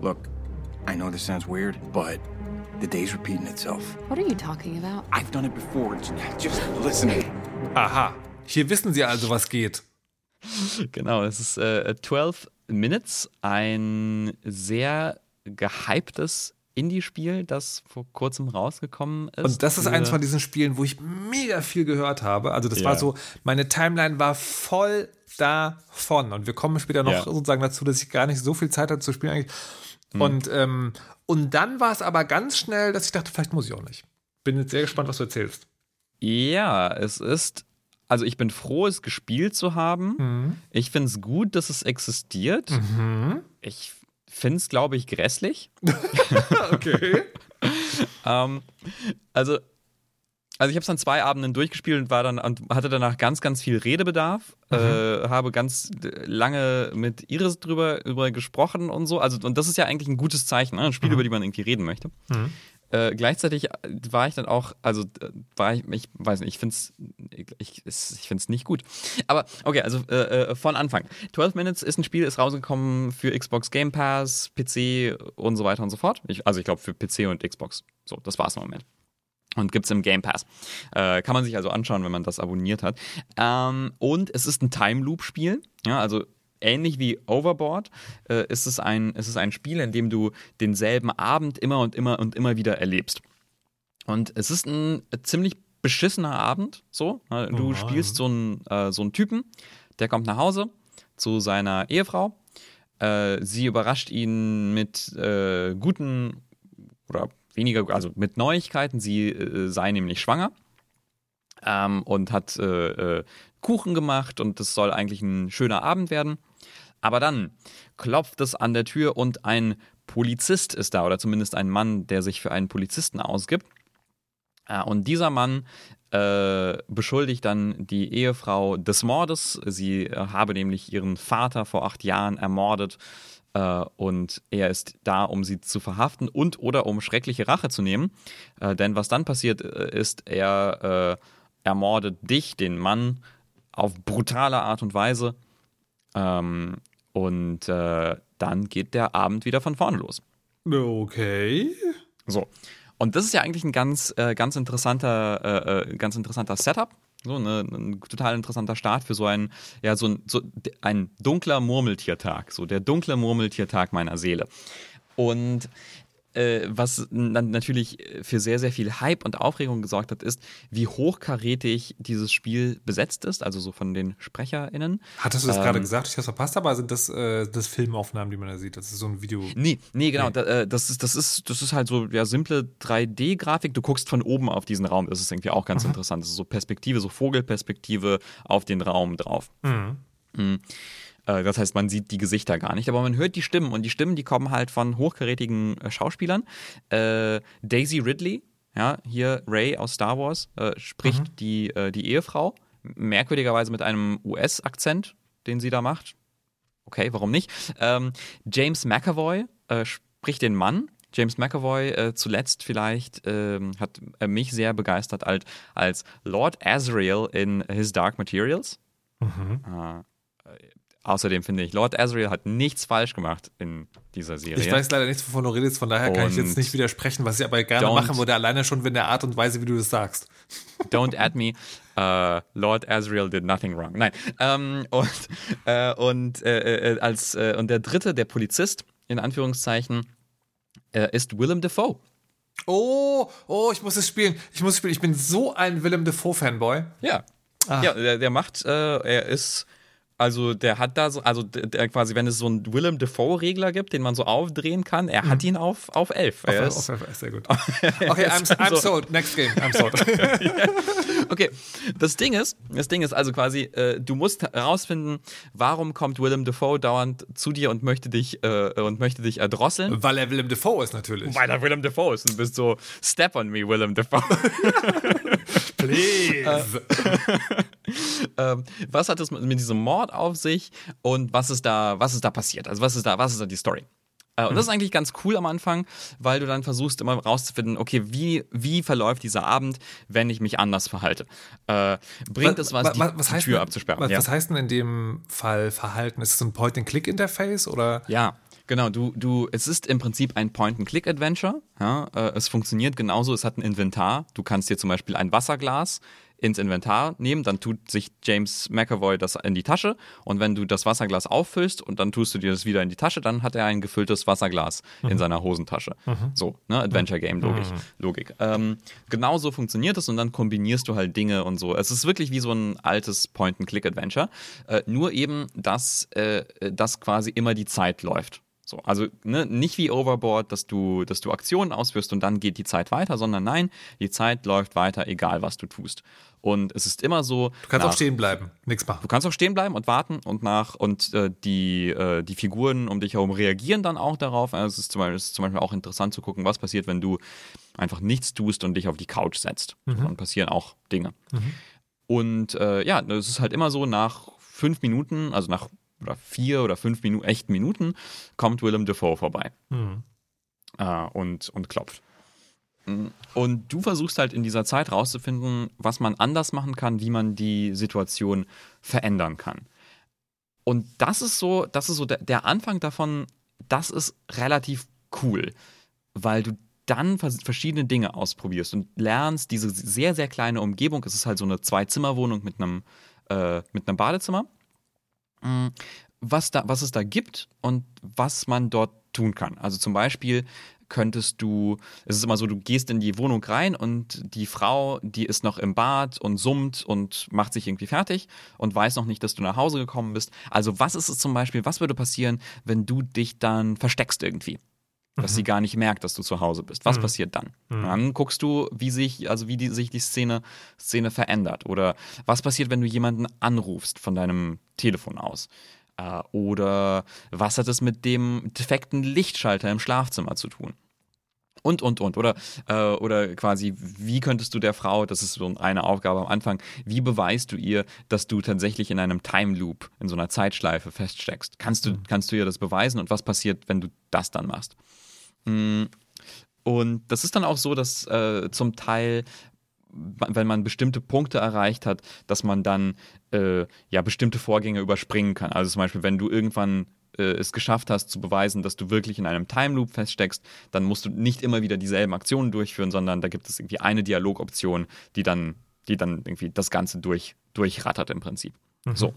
Look, I know this sounds weird, but The day's repeating itself. What are you talking about? I've done it before. Just listen. Aha. Hier wissen Sie also, was geht. Genau, es ist äh, 12 Minutes, ein sehr gehyptes Indie-Spiel, das vor kurzem rausgekommen ist. Und das ist eins von diesen Spielen, wo ich mega viel gehört habe. Also das ja. war so, meine Timeline war voll davon. Und wir kommen später noch ja. sozusagen dazu, dass ich gar nicht so viel Zeit hatte zu spielen eigentlich. Mhm. Und, ähm, und dann war es aber ganz schnell, dass ich dachte, vielleicht muss ich auch nicht. Bin jetzt sehr gespannt, was du erzählst. Ja, es ist. Also ich bin froh, es gespielt zu haben. Mhm. Ich finde es gut, dass es existiert. Mhm. Ich finde es, glaube ich, grässlich. okay. ähm, also also ich habe es dann zwei Abenden durchgespielt und war dann und hatte danach ganz, ganz viel Redebedarf. Mhm. Äh, habe ganz lange mit Iris drüber, drüber gesprochen und so. Also, und das ist ja eigentlich ein gutes Zeichen, ne? ein Spiel, mhm. über die man irgendwie reden möchte. Mhm. Äh, gleichzeitig war ich dann auch, also war ich, ich weiß nicht, ich finde es ich, ich find's nicht gut. Aber okay, also äh, äh von Anfang. 12 Minutes ist ein Spiel, ist rausgekommen für Xbox Game Pass, PC und so weiter und so fort. Ich, also ich glaube für PC und Xbox. So, das war's im Moment und gibt es im Game Pass. Äh, kann man sich also anschauen, wenn man das abonniert hat. Ähm, und es ist ein Time Loop Spiel, ja, also ähnlich wie Overboard äh, ist, es ein, ist es ein Spiel, in dem du denselben Abend immer und immer und immer wieder erlebst. Und es ist ein ziemlich beschissener Abend, so. Du oh spielst so einen, äh, so einen Typen, der kommt nach Hause zu seiner Ehefrau. Äh, sie überrascht ihn mit äh, guten oder weniger, also mit Neuigkeiten. Sie äh, sei nämlich schwanger ähm, und hat äh, äh, Kuchen gemacht und es soll eigentlich ein schöner Abend werden. Aber dann klopft es an der Tür und ein Polizist ist da oder zumindest ein Mann, der sich für einen Polizisten ausgibt. Äh, und dieser Mann äh, beschuldigt dann die Ehefrau des Mordes. Sie äh, habe nämlich ihren Vater vor acht Jahren ermordet äh, und er ist da, um sie zu verhaften und oder um schreckliche Rache zu nehmen. Äh, denn was dann passiert äh, ist, er äh, ermordet dich, den Mann, auf brutale Art und Weise. Ähm, und äh, dann geht der Abend wieder von vorne los. Okay. So. Und das ist ja eigentlich ein ganz, äh, ganz interessanter, äh, äh ganz interessanter Setup. So ne, ein total interessanter Start für so ein, ja, so ein, so ein dunkler Murmeltiertag. So der dunkle Murmeltiertag meiner Seele. Und was dann natürlich für sehr, sehr viel Hype und Aufregung gesorgt hat, ist, wie hochkarätig dieses Spiel besetzt ist, also so von den SprecherInnen. Hattest du das ähm, gerade gesagt? Ich habe es verpasst, aber sind das, äh, das Filmaufnahmen, die man da sieht? Das ist so ein Video. Nee, nee, genau. Nee. Da, äh, das, ist, das, ist, das ist halt so ja, simple 3D-Grafik. Du guckst von oben auf diesen Raum. Das ist irgendwie auch ganz mhm. interessant. Das ist so Perspektive, so Vogelperspektive auf den Raum drauf. Mhm. Mhm. Äh, das heißt, man sieht die Gesichter gar nicht, aber man hört die Stimmen und die Stimmen, die kommen halt von hochkarätigen äh, Schauspielern. Äh, Daisy Ridley, ja, hier Ray aus Star Wars, äh, spricht mhm. die, äh, die Ehefrau, merkwürdigerweise mit einem US-Akzent, den sie da macht. Okay, warum nicht? Ähm, James McAvoy äh, spricht den Mann, James McAvoy äh, zuletzt vielleicht ähm, hat mich sehr begeistert als, als Lord Azrael in His Dark Materials. Mhm. Außerdem finde ich, Lord Azrael hat nichts falsch gemacht in dieser Serie. Ich weiß leider nichts, wovon du redest, von daher kann ich jetzt nicht widersprechen, was ich aber gerne machen würde, alleine schon in der Art und Weise, wie du das sagst. Don't add me. Uh, Lord Azrael did nothing wrong. Nein. Ähm, und äh, und, äh, äh, als, äh, und der dritte, der Polizist, in Anführungszeichen, äh, ist Willem Dafoe. Oh, oh, ich muss es spielen. Ich muss es spielen. Ich bin so ein Willem Dafoe-Fanboy. Ja. Ah. Ja, der, der macht, er ist also der hat da so, also der quasi, wenn es so einen Willem Dafoe-Regler gibt, den man so aufdrehen kann, er mhm. hat ihn auf, auf 11. Auf, auf, auf, sehr gut. okay, I'm, I'm sold. Next game, I'm sold. okay, das Ding ist, das Ding ist also quasi, äh, du musst herausfinden, warum kommt Willem Dafoe dauernd zu dir und möchte dich äh, und möchte dich erdrosseln. Weil er Willem Dafoe ist natürlich. Weil er Willem Dafoe ist und bist so, step on me, Willem Dafoe. Please. Äh, was hat es mit, mit diesem Mord auf sich und was ist da, was ist da passiert? Also was ist da, was ist da die Story? Äh, und das ist eigentlich ganz cool am Anfang, weil du dann versuchst immer rauszufinden, okay, wie, wie verläuft dieser Abend, wenn ich mich anders verhalte? Äh, bringt es was, was, die, was die Tür denn, abzusperren? Was, ja. was heißt denn in dem Fall Verhalten? Ist es so ein Point-and-Click-Interface oder? Ja, Genau, du, du, es ist im Prinzip ein Point-and-Click-Adventure. Ja, äh, es funktioniert genauso, es hat ein Inventar. Du kannst dir zum Beispiel ein Wasserglas ins Inventar nehmen, dann tut sich James McAvoy das in die Tasche und wenn du das Wasserglas auffüllst und dann tust du dir das wieder in die Tasche, dann hat er ein gefülltes Wasserglas mhm. in seiner Hosentasche. Mhm. So, ne, Adventure Game Logik. Mhm. Logik. Ähm, genau so funktioniert es und dann kombinierst du halt Dinge und so. Es ist wirklich wie so ein altes Point-and-Click-Adventure, äh, nur eben, dass äh, das quasi immer die Zeit läuft. So, also ne, nicht wie Overboard, dass du, dass du Aktionen ausführst und dann geht die Zeit weiter, sondern nein, die Zeit läuft weiter, egal was du tust. Und es ist immer so. Du kannst nach, auch stehen bleiben, nichts machen. Du kannst auch stehen bleiben und warten und nach und äh, die, äh, die Figuren um dich herum reagieren dann auch darauf. Also es, ist zum Beispiel, es ist zum Beispiel auch interessant zu gucken, was passiert, wenn du einfach nichts tust und dich auf die Couch setzt. Mhm. Dann passieren auch Dinge. Mhm. Und äh, ja, es ist halt immer so, nach fünf Minuten, also nach oder vier oder fünf Minuten, echten Minuten, kommt Willem Dafoe vorbei mhm. äh, und, und klopft. Und du versuchst halt in dieser Zeit rauszufinden, was man anders machen kann, wie man die Situation verändern kann. Und das ist so, das ist so der, der Anfang davon, das ist relativ cool, weil du dann verschiedene Dinge ausprobierst und lernst diese sehr, sehr kleine Umgebung. Es ist halt so eine Zwei-Zimmer-Wohnung mit einem, äh, mit einem Badezimmer. Was, da, was es da gibt und was man dort tun kann. Also zum Beispiel könntest du, es ist immer so, du gehst in die Wohnung rein und die Frau, die ist noch im Bad und summt und macht sich irgendwie fertig und weiß noch nicht, dass du nach Hause gekommen bist. Also was ist es zum Beispiel, was würde passieren, wenn du dich dann versteckst irgendwie? Dass mhm. sie gar nicht merkt, dass du zu Hause bist. Was mhm. passiert dann? Mhm. Dann guckst du, wie sich, also wie die, sich die Szene, Szene verändert. Oder was passiert, wenn du jemanden anrufst von deinem Telefon aus? Äh, oder was hat es mit dem defekten Lichtschalter im Schlafzimmer zu tun? Und, und, und. Oder, äh, oder quasi, wie könntest du der Frau, das ist so eine Aufgabe am Anfang, wie beweist du ihr, dass du tatsächlich in einem Time Loop, in so einer Zeitschleife feststeckst? Kannst du, mhm. kannst du ihr das beweisen und was passiert, wenn du das dann machst? Mm, und das ist dann auch so, dass äh, zum Teil wenn man bestimmte Punkte erreicht hat, dass man dann äh, ja bestimmte Vorgänge überspringen kann. Also zum Beispiel, wenn du irgendwann äh, es geschafft hast zu beweisen, dass du wirklich in einem Time Loop feststeckst, dann musst du nicht immer wieder dieselben Aktionen durchführen, sondern da gibt es irgendwie eine Dialogoption, die dann, die dann irgendwie das Ganze durch, durchrattert im Prinzip. Mhm. So.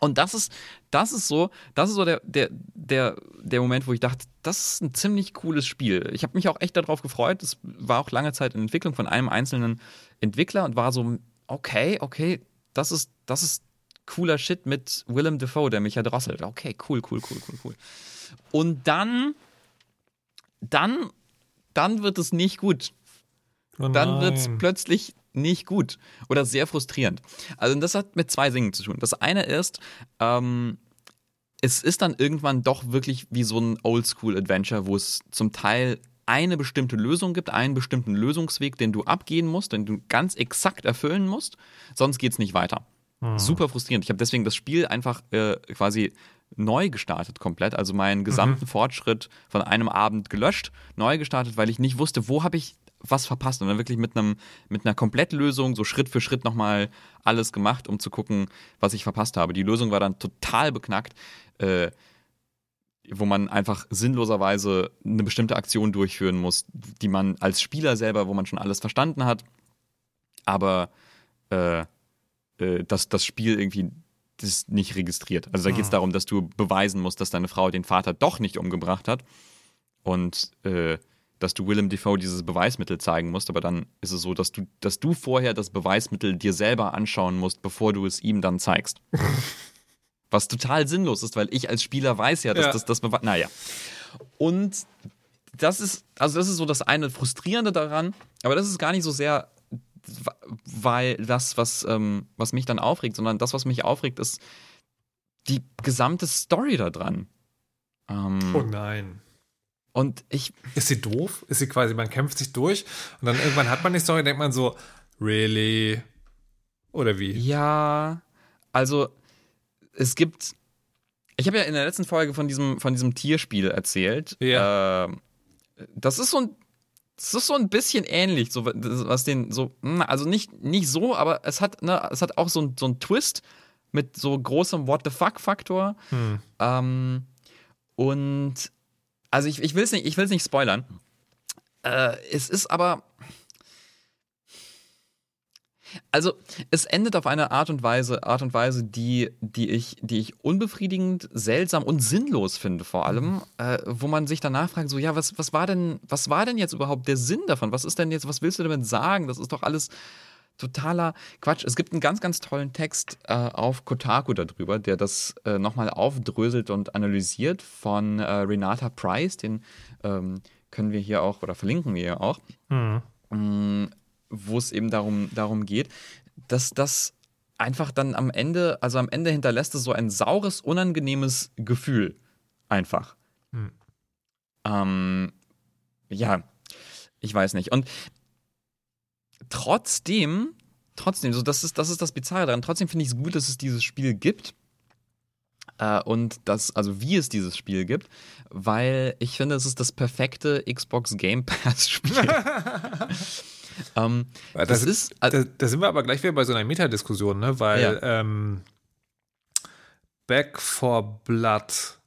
Und das ist, das ist so, das ist so der, der, der, der Moment, wo ich dachte, das ist ein ziemlich cooles Spiel. Ich habe mich auch echt darauf gefreut. Es war auch lange Zeit in Entwicklung von einem einzelnen Entwickler und war so, okay, okay, das ist, das ist cooler Shit mit Willem Dafoe, der mich ja drosselt. Okay, cool, cool, cool, cool, cool. Und dann, dann, dann wird es nicht gut. Oh dann wird es plötzlich nicht gut oder sehr frustrierend. Also das hat mit zwei Dingen zu tun. Das eine ist, ähm, es ist dann irgendwann doch wirklich wie so ein Oldschool-Adventure, wo es zum Teil eine bestimmte Lösung gibt, einen bestimmten Lösungsweg, den du abgehen musst, den du ganz exakt erfüllen musst, sonst geht es nicht weiter. Hm. Super frustrierend. Ich habe deswegen das Spiel einfach äh, quasi neu gestartet komplett, also meinen gesamten mhm. Fortschritt von einem Abend gelöscht, neu gestartet, weil ich nicht wusste, wo habe ich was verpasst und dann wirklich mit einem mit einer Komplettlösung so Schritt für Schritt nochmal alles gemacht, um zu gucken, was ich verpasst habe. Die Lösung war dann total beknackt, äh, wo man einfach sinnloserweise eine bestimmte Aktion durchführen muss, die man als Spieler selber, wo man schon alles verstanden hat, aber äh, äh, dass das Spiel irgendwie das nicht registriert. Also da geht es ah. darum, dass du beweisen musst, dass deine Frau den Vater doch nicht umgebracht hat. Und äh, dass du Willem Dafoe dieses Beweismittel zeigen musst, aber dann ist es so, dass du, dass du vorher das Beweismittel dir selber anschauen musst, bevor du es ihm dann zeigst. Was total sinnlos ist, weil ich als Spieler weiß ja, dass ja. das das Beweis. Naja. Und das ist, also das ist so das eine Frustrierende daran, aber das ist gar nicht so sehr, weil das, was, ähm, was mich dann aufregt, sondern das, was mich aufregt, ist die gesamte Story da dran. Ähm, oh nein. Und ich. Ist sie doof? Ist sie quasi, man kämpft sich durch und dann irgendwann hat man die Story, denkt man so, really? Oder wie? Ja, also es gibt. Ich habe ja in der letzten Folge von diesem, von diesem Tierspiel erzählt. Ja. Äh, das ist so ein. Das ist so ein bisschen ähnlich, so was den so, hm, also nicht, nicht so, aber es hat, ne, es hat auch so, ein, so einen Twist mit so großem What the fuck-Faktor. Hm. Ähm, und also ich, ich will es nicht, ich will's nicht spoilern. Äh, es ist aber. Also, es endet auf eine Art und Weise, Art und Weise, die, die, ich, die ich unbefriedigend, seltsam und sinnlos finde, vor allem, äh, wo man sich danach fragt: so, ja, was, was war denn, was war denn jetzt überhaupt der Sinn davon? Was ist denn jetzt, was willst du damit sagen? Das ist doch alles totaler Quatsch. Es gibt einen ganz, ganz tollen Text äh, auf Kotaku darüber, der das äh, nochmal aufdröselt und analysiert von äh, Renata Price. Den ähm, können wir hier auch oder verlinken wir hier auch. Mhm. Mm, Wo es eben darum, darum geht, dass das einfach dann am Ende, also am Ende hinterlässt es so ein saures, unangenehmes Gefühl. Einfach. Mhm. Ähm, ja, ich weiß nicht. Und trotzdem, trotzdem, so das ist, das ist das Bizarre daran, trotzdem finde ich es gut, dass es dieses Spiel gibt. Äh, und das, also wie es dieses Spiel gibt, weil ich finde, es ist das perfekte Xbox Game Pass-Spiel. ähm, das, das, ist. da, da, sind wir aber gleich wieder bei so einer Metadiskussion, ne? Weil ja. ähm, Back for Blood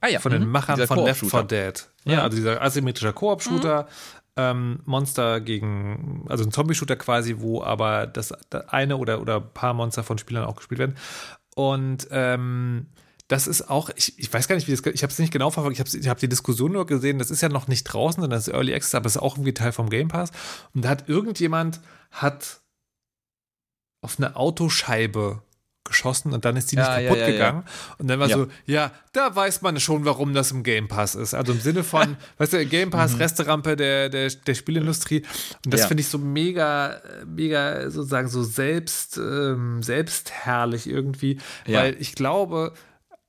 ah, ja. von den mhm. Machern von Left 4 Dead. Ne? Ja. Also dieser asymmetrische Koop-Shooter, mhm ähm, Monster gegen, also ein Zombie-Shooter quasi, wo aber das, das eine oder, oder ein paar Monster von Spielern auch gespielt werden. Und ähm, das ist auch, ich, ich weiß gar nicht, wie das, ich habe es nicht genau verfolgt, ich habe ich hab die Diskussion nur gesehen, das ist ja noch nicht draußen, sondern das ist Early Access, aber es ist auch irgendwie Teil vom Game Pass. Und da hat irgendjemand, hat auf eine Autoscheibe geschossen und dann ist die nicht kaputt ja, ja, gegangen. Und dann war so, ja, da weiß man schon, warum das im Game Pass ist. Also im Sinne von, weißt du, Game Pass, mhm. Resterampe der, der, der Spielindustrie. Und das finde ich so mega, mega sozusagen so selbst, ähm, selbstherrlich irgendwie. Weil ich glaube,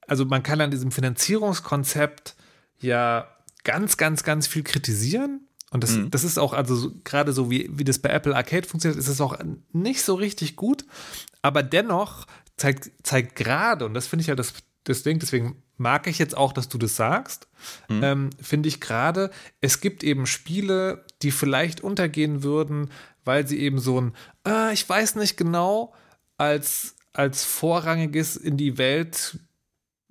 also man kann an diesem Finanzierungskonzept ja ganz, ganz, ganz viel kritisieren. Und das, mhm. das ist auch, also so, gerade so wie, wie das bei Apple Arcade funktioniert, ist es auch nicht so richtig gut. Aber dennoch zeigt, zeigt gerade, und das finde ich ja das, das Ding, deswegen mag ich jetzt auch, dass du das sagst, mhm. ähm, finde ich gerade, es gibt eben Spiele, die vielleicht untergehen würden, weil sie eben so ein, äh, ich weiß nicht genau, als, als vorrangiges in die Welt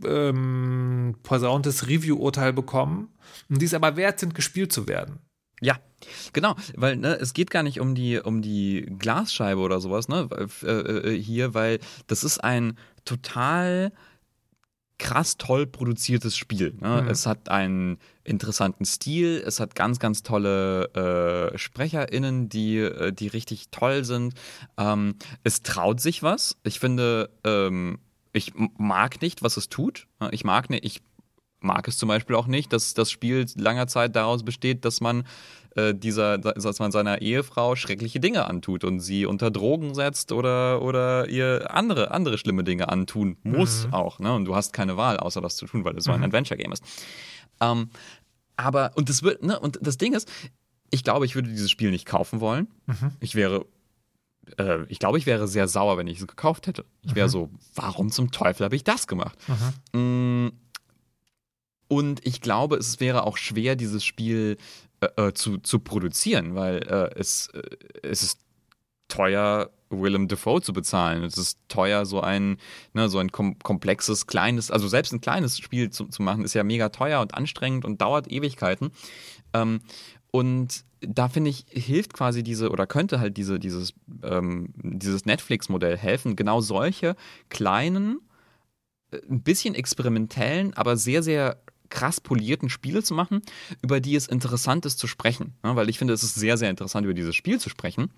ähm, posauntes Review-Urteil bekommen und die es aber wert sind, gespielt zu werden. Ja, genau, weil ne, es geht gar nicht um die um die Glasscheibe oder sowas, ne, äh, äh, hier, weil das ist ein total krass toll produziertes Spiel. Ne? Mhm. Es hat einen interessanten Stil, es hat ganz, ganz tolle äh, SprecherInnen, die, äh, die richtig toll sind. Ähm, es traut sich was. Ich finde, ähm, ich mag nicht, was es tut. Ich mag nicht, ich mag es zum Beispiel auch nicht, dass das Spiel langer Zeit daraus besteht, dass man äh, dieser, dass man seiner Ehefrau schreckliche Dinge antut und sie unter Drogen setzt oder, oder ihr andere, andere schlimme Dinge antun muss mhm. auch. Ne? Und du hast keine Wahl, außer das zu tun, weil es so ein mhm. Adventure-Game ist. Ähm, aber, und das wird, ne, und das Ding ist, ich glaube, ich würde dieses Spiel nicht kaufen wollen. Mhm. Ich wäre äh, ich glaube, ich wäre sehr sauer, wenn ich es gekauft hätte. Ich wäre mhm. so, warum zum Teufel habe ich das gemacht? Mhm. Und ich glaube, es wäre auch schwer, dieses Spiel äh, äh, zu, zu produzieren, weil äh, es, äh, es ist teuer, Willem Dafoe zu bezahlen. Es ist teuer, so ein, ne, so ein kom komplexes, kleines, also selbst ein kleines Spiel zu, zu machen, ist ja mega teuer und anstrengend und dauert Ewigkeiten. Ähm, und da finde ich, hilft quasi diese oder könnte halt diese, dieses, ähm, dieses Netflix-Modell helfen, genau solche kleinen, ein bisschen experimentellen, aber sehr, sehr krass polierten Spiele zu machen, über die es interessant ist zu sprechen. Ja, weil ich finde, es ist sehr, sehr interessant, über dieses Spiel zu sprechen.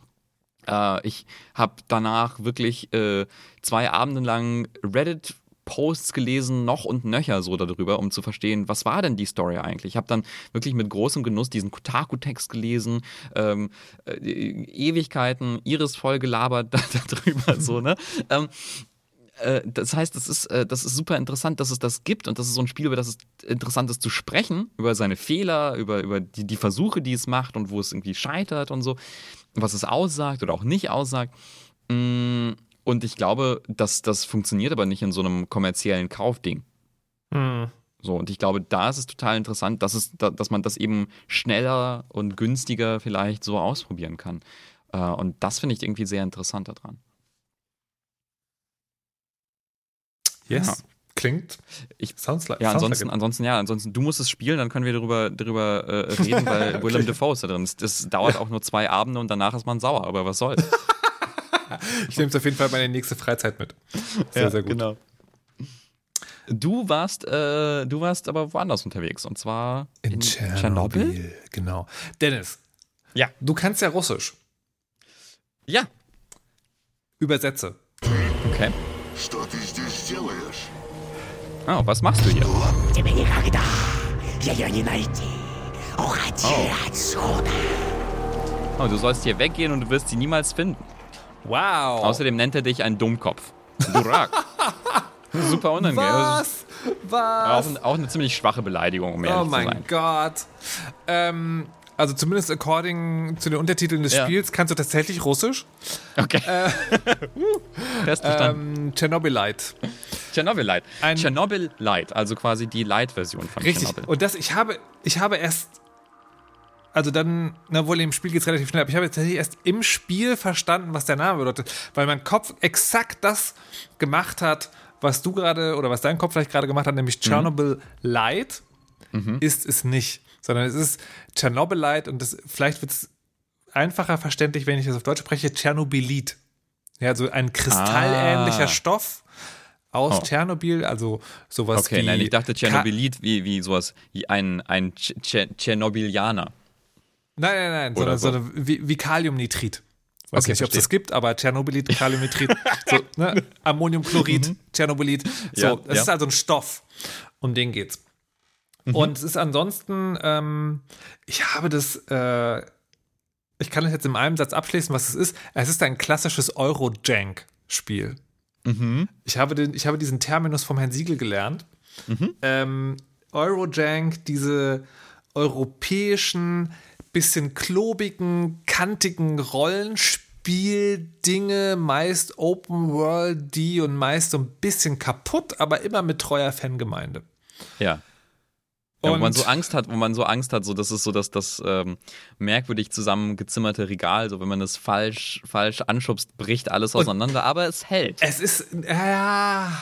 Äh, ich habe danach wirklich äh, zwei Abende lang Reddit Posts gelesen, noch und nöcher so darüber, um zu verstehen, was war denn die Story eigentlich. Ich habe dann wirklich mit großem Genuss diesen Kotaku-Text gelesen, ähm, äh, Ewigkeiten, Iris voll gelabert darüber, so, ne? Ähm, äh, das heißt, das ist, äh, das ist super interessant, dass es das gibt und das ist so ein Spiel, über das es interessant ist zu sprechen, über seine Fehler, über, über die, die Versuche, die es macht und wo es irgendwie scheitert und so, was es aussagt oder auch nicht aussagt. Mm, und ich glaube, dass das funktioniert aber nicht in so einem kommerziellen Kaufding. Hm. So, und ich glaube, da ist es total interessant, dass, es, dass man das eben schneller und günstiger vielleicht so ausprobieren kann. Äh, und das finde ich irgendwie sehr interessant daran. Yes. Ja. Klingt. Ich, sounds like, ja, sounds ansonsten, like ansonsten, ja, ansonsten, du musst es spielen, dann können wir darüber, darüber äh, reden, weil okay. Willem Dafoe ist da drin. Das dauert auch nur zwei Abende und danach ist man sauer, aber was soll's. ich nehme es auf jeden Fall meine nächste Freizeit mit. Sehr, ja, sehr gut. Genau. Du warst, äh, du warst aber woanders unterwegs und zwar in, in Tschernobyl. Tschernobyl. Genau. Dennis. Ja. Du kannst ja Russisch. Ja. Übersetze. Okay. Oh, was machst du hier? Oh. oh, du sollst hier weggehen und du wirst sie niemals finden. Wow. Außerdem nennt er dich einen Dummkopf. Durak. Super unangenehm. Was? Was? Auch, auch, eine ziemlich schwache Beleidigung, um ehrlich oh zu sein. Oh mein Gott. Ähm, also zumindest according zu den Untertiteln des ja. Spiels kannst du tatsächlich Russisch. Okay. Äh, verstanden. Ähm, Chernobylite. Chernobylite. Ein Chernobyl Light, also quasi die Light-Version von Richtig. Chernobyl. Und das, ich habe, ich habe erst, also dann, na wohl im Spiel geht es relativ schnell, aber ich habe tatsächlich erst im Spiel verstanden, was der Name bedeutet, weil mein Kopf exakt das gemacht hat, was du gerade oder was dein Kopf vielleicht gerade gemacht hat, nämlich. Chernobyl mhm. Light mhm. ist es nicht sondern es ist Tschernobylite und das, vielleicht wird es einfacher verständlich, wenn ich das auf Deutsch spreche, Tschernobylit. Ja, also ein kristallähnlicher ah. Stoff aus oh. Tschernobyl, also sowas okay, wie. Okay, nein, ich dachte Tschernobylit wie, wie sowas, wie ein, ein Tschernobylianer. Nein, nein, nein, sondern, so. sondern wie, wie Kaliumnitrit. Weiß okay, nicht, ob es das gibt, aber Tschernobylit, Kaliumnitrit, so, ne? Ammoniumchlorid, mhm. Tschernobylit. So, ja, das ja. ist also ein Stoff. Um den geht's. Mhm. Und es ist ansonsten, ähm, ich habe das, äh, ich kann das jetzt in einem Satz abschließen, was es ist. Es ist ein klassisches Euro-Jank-Spiel. Mhm. Ich, habe ich habe diesen Terminus vom Herrn Siegel gelernt. Mhm. Ähm, Eurojank, diese europäischen, bisschen klobigen, kantigen Rollenspiel-Dinge, meist Open World, die und meist so ein bisschen kaputt, aber immer mit treuer Fangemeinde. Ja. Ja, wo Und- man so Angst hat, wo man so Angst hat, so das ist so das, das ähm, merkwürdig zusammengezimmerte Regal, so wenn man es falsch, falsch anschubst, bricht alles auseinander, aber es hält. Es ist, ja.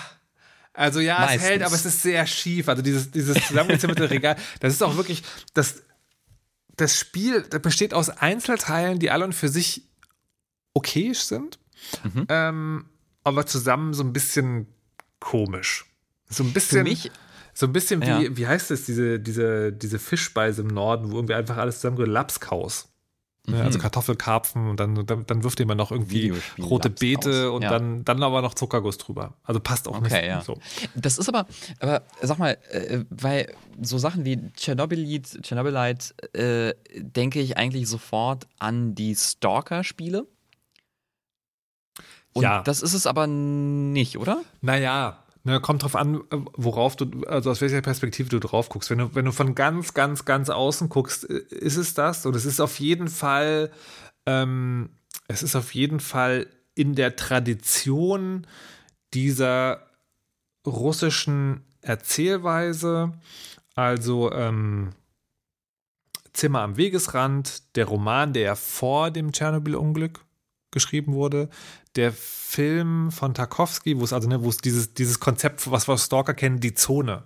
Also ja, Meistens. es hält, aber es ist sehr schief. Also dieses, dieses zusammengezimmerte Regal, das ist auch wirklich, das, das Spiel das besteht aus Einzelteilen, die alle und für sich okayisch sind, Mhm. ähm, aber zusammen so ein bisschen komisch. So ein bisschen, Für mich, so ein bisschen wie, Ja. wie heißt es, diese, diese, diese Fischspeise im Norden, wo irgendwie einfach alles zusammen Lapskaus. Ne, Also Kartoffelkarpfen und dann, dann, dann wirft jemand noch irgendwie Mhm. Rote Lapskaus. Beete und Ja. dann, dann aber noch Zuckerguss drüber. Also passt auch nicht Okay, ja. so. das ist aber, aber sag mal, äh, weil so Sachen wie Chernobylite, Chernobylite äh, denke ich eigentlich sofort an die Stalker-Spiele. Und Ja. das ist es aber nicht, oder? Naja, ne, kommt drauf an, äh, worauf du, also aus welcher Perspektive du drauf guckst. Wenn du, wenn du von ganz, ganz, ganz außen guckst, ist es das. Und es ist auf jeden Fall, ähm, es ist auf jeden Fall in der Tradition dieser russischen Erzählweise, also ähm, Zimmer am Wegesrand, der Roman, der ja vor dem Tschernobyl-Unglück geschrieben wurde, der Film von Tarkovsky, wo es also, ne, wo es dieses, dieses Konzept, was wir aus Stalker kennen, die Zone.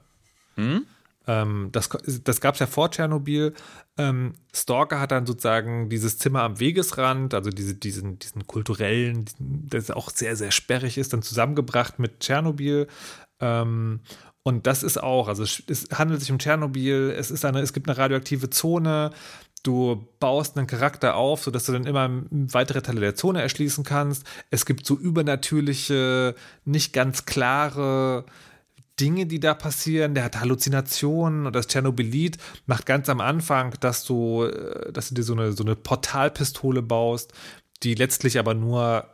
Hm? Ähm, das das gab es ja vor Tschernobyl. Ähm, Stalker hat dann sozusagen dieses Zimmer am Wegesrand, also diese, diesen, diesen kulturellen, das auch sehr, sehr sperrig ist, dann zusammengebracht mit Tschernobyl. Ähm, und das ist auch, also es, es handelt sich um Tschernobyl, es, ist eine, es gibt eine radioaktive Zone, du baust einen Charakter auf, sodass du dann immer weitere Teile der Zone erschließen kannst. Es gibt so übernatürliche, nicht ganz klare Dinge, die da passieren. Der hat Halluzinationen und das Tschernobylit macht ganz am Anfang, dass du, äh, dass du dir so eine, so eine Portalpistole baust, die letztlich aber nur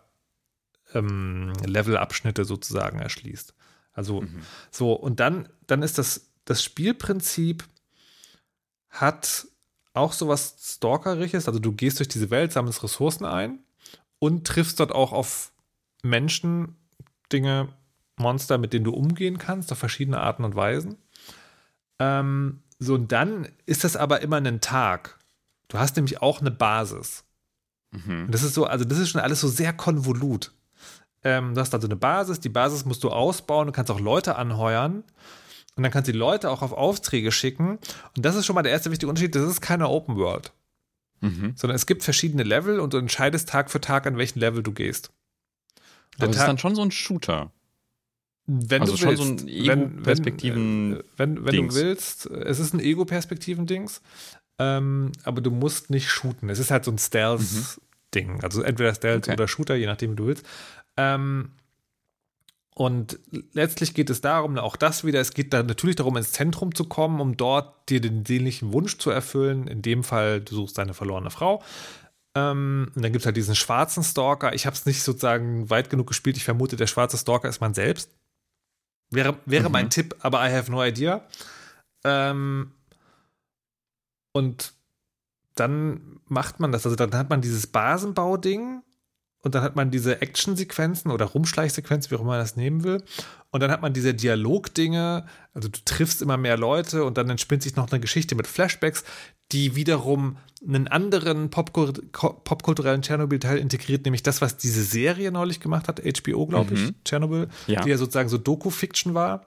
ähm, Levelabschnitte sozusagen erschließt. Also so, und dann, dann ist das, das Spielprinzip hat auch sowas Stalkerisches, also du gehst durch diese Welt, sammelst Ressourcen ein und triffst dort auch auf Menschen, Dinge, Monster, mit denen du umgehen kannst, auf verschiedene Arten und Weisen. Ähm, so, und dann ist das aber immer ein Tag. Du hast nämlich auch eine Basis. Und das ist so, also das ist schon alles so sehr konvolut. Ähm, du hast also eine Basis, die Basis musst du ausbauen, du kannst auch Leute anheuern und dann kannst du die Leute auch auf Aufträge schicken. Und das ist schon mal der erste wichtige Unterschied, das ist keine Open World, Mhm. sondern es gibt verschiedene Level und du entscheidest Tag für Tag, an welchen Level du gehst. Der Aber es ist dann schon so ein Shooter. wenn Also du schon willst, so ein wenn, wenn, Ego-Perspektiven- äh, wenn, wenn du willst, es ist ein Ego-Perspektiven-Dings, ähm, aber du musst nicht shooten. Es ist halt so ein Stealth-Ding. Also entweder Stealth Okay. oder Shooter, je nachdem, wie du willst. Ähm, und letztlich geht es darum, auch das wieder, es geht da natürlich darum, ins Zentrum zu kommen, um dort dir den sehnlichen Wunsch zu erfüllen. In dem Fall, du suchst deine verlorene Frau. Ähm, und dann gibt es halt diesen schwarzen Stalker. Ich habe es nicht sozusagen weit genug gespielt. Ich vermute, der schwarze Stalker ist man selbst. Wäre, wäre Mhm. mein Tipp, aber I have no idea. Ähm, und dann macht man das. Also dann hat man dieses Basenbau-Ding und dann hat man diese Action-Sequenzen oder Rumschleichsequenzen, wie auch immer man das nehmen will. Und dann hat man diese Dialog-Dinge, also du triffst immer mehr Leute und dann entspinnt sich noch eine Geschichte mit Flashbacks, die wiederum einen anderen popkulturellen Tschernobyl-Teil integriert, nämlich das, was diese Serie neulich gemacht hat, HBO, glaube ich, Mhm. Tschernobyl, Ja. die ja sozusagen so Doku-Fiction war.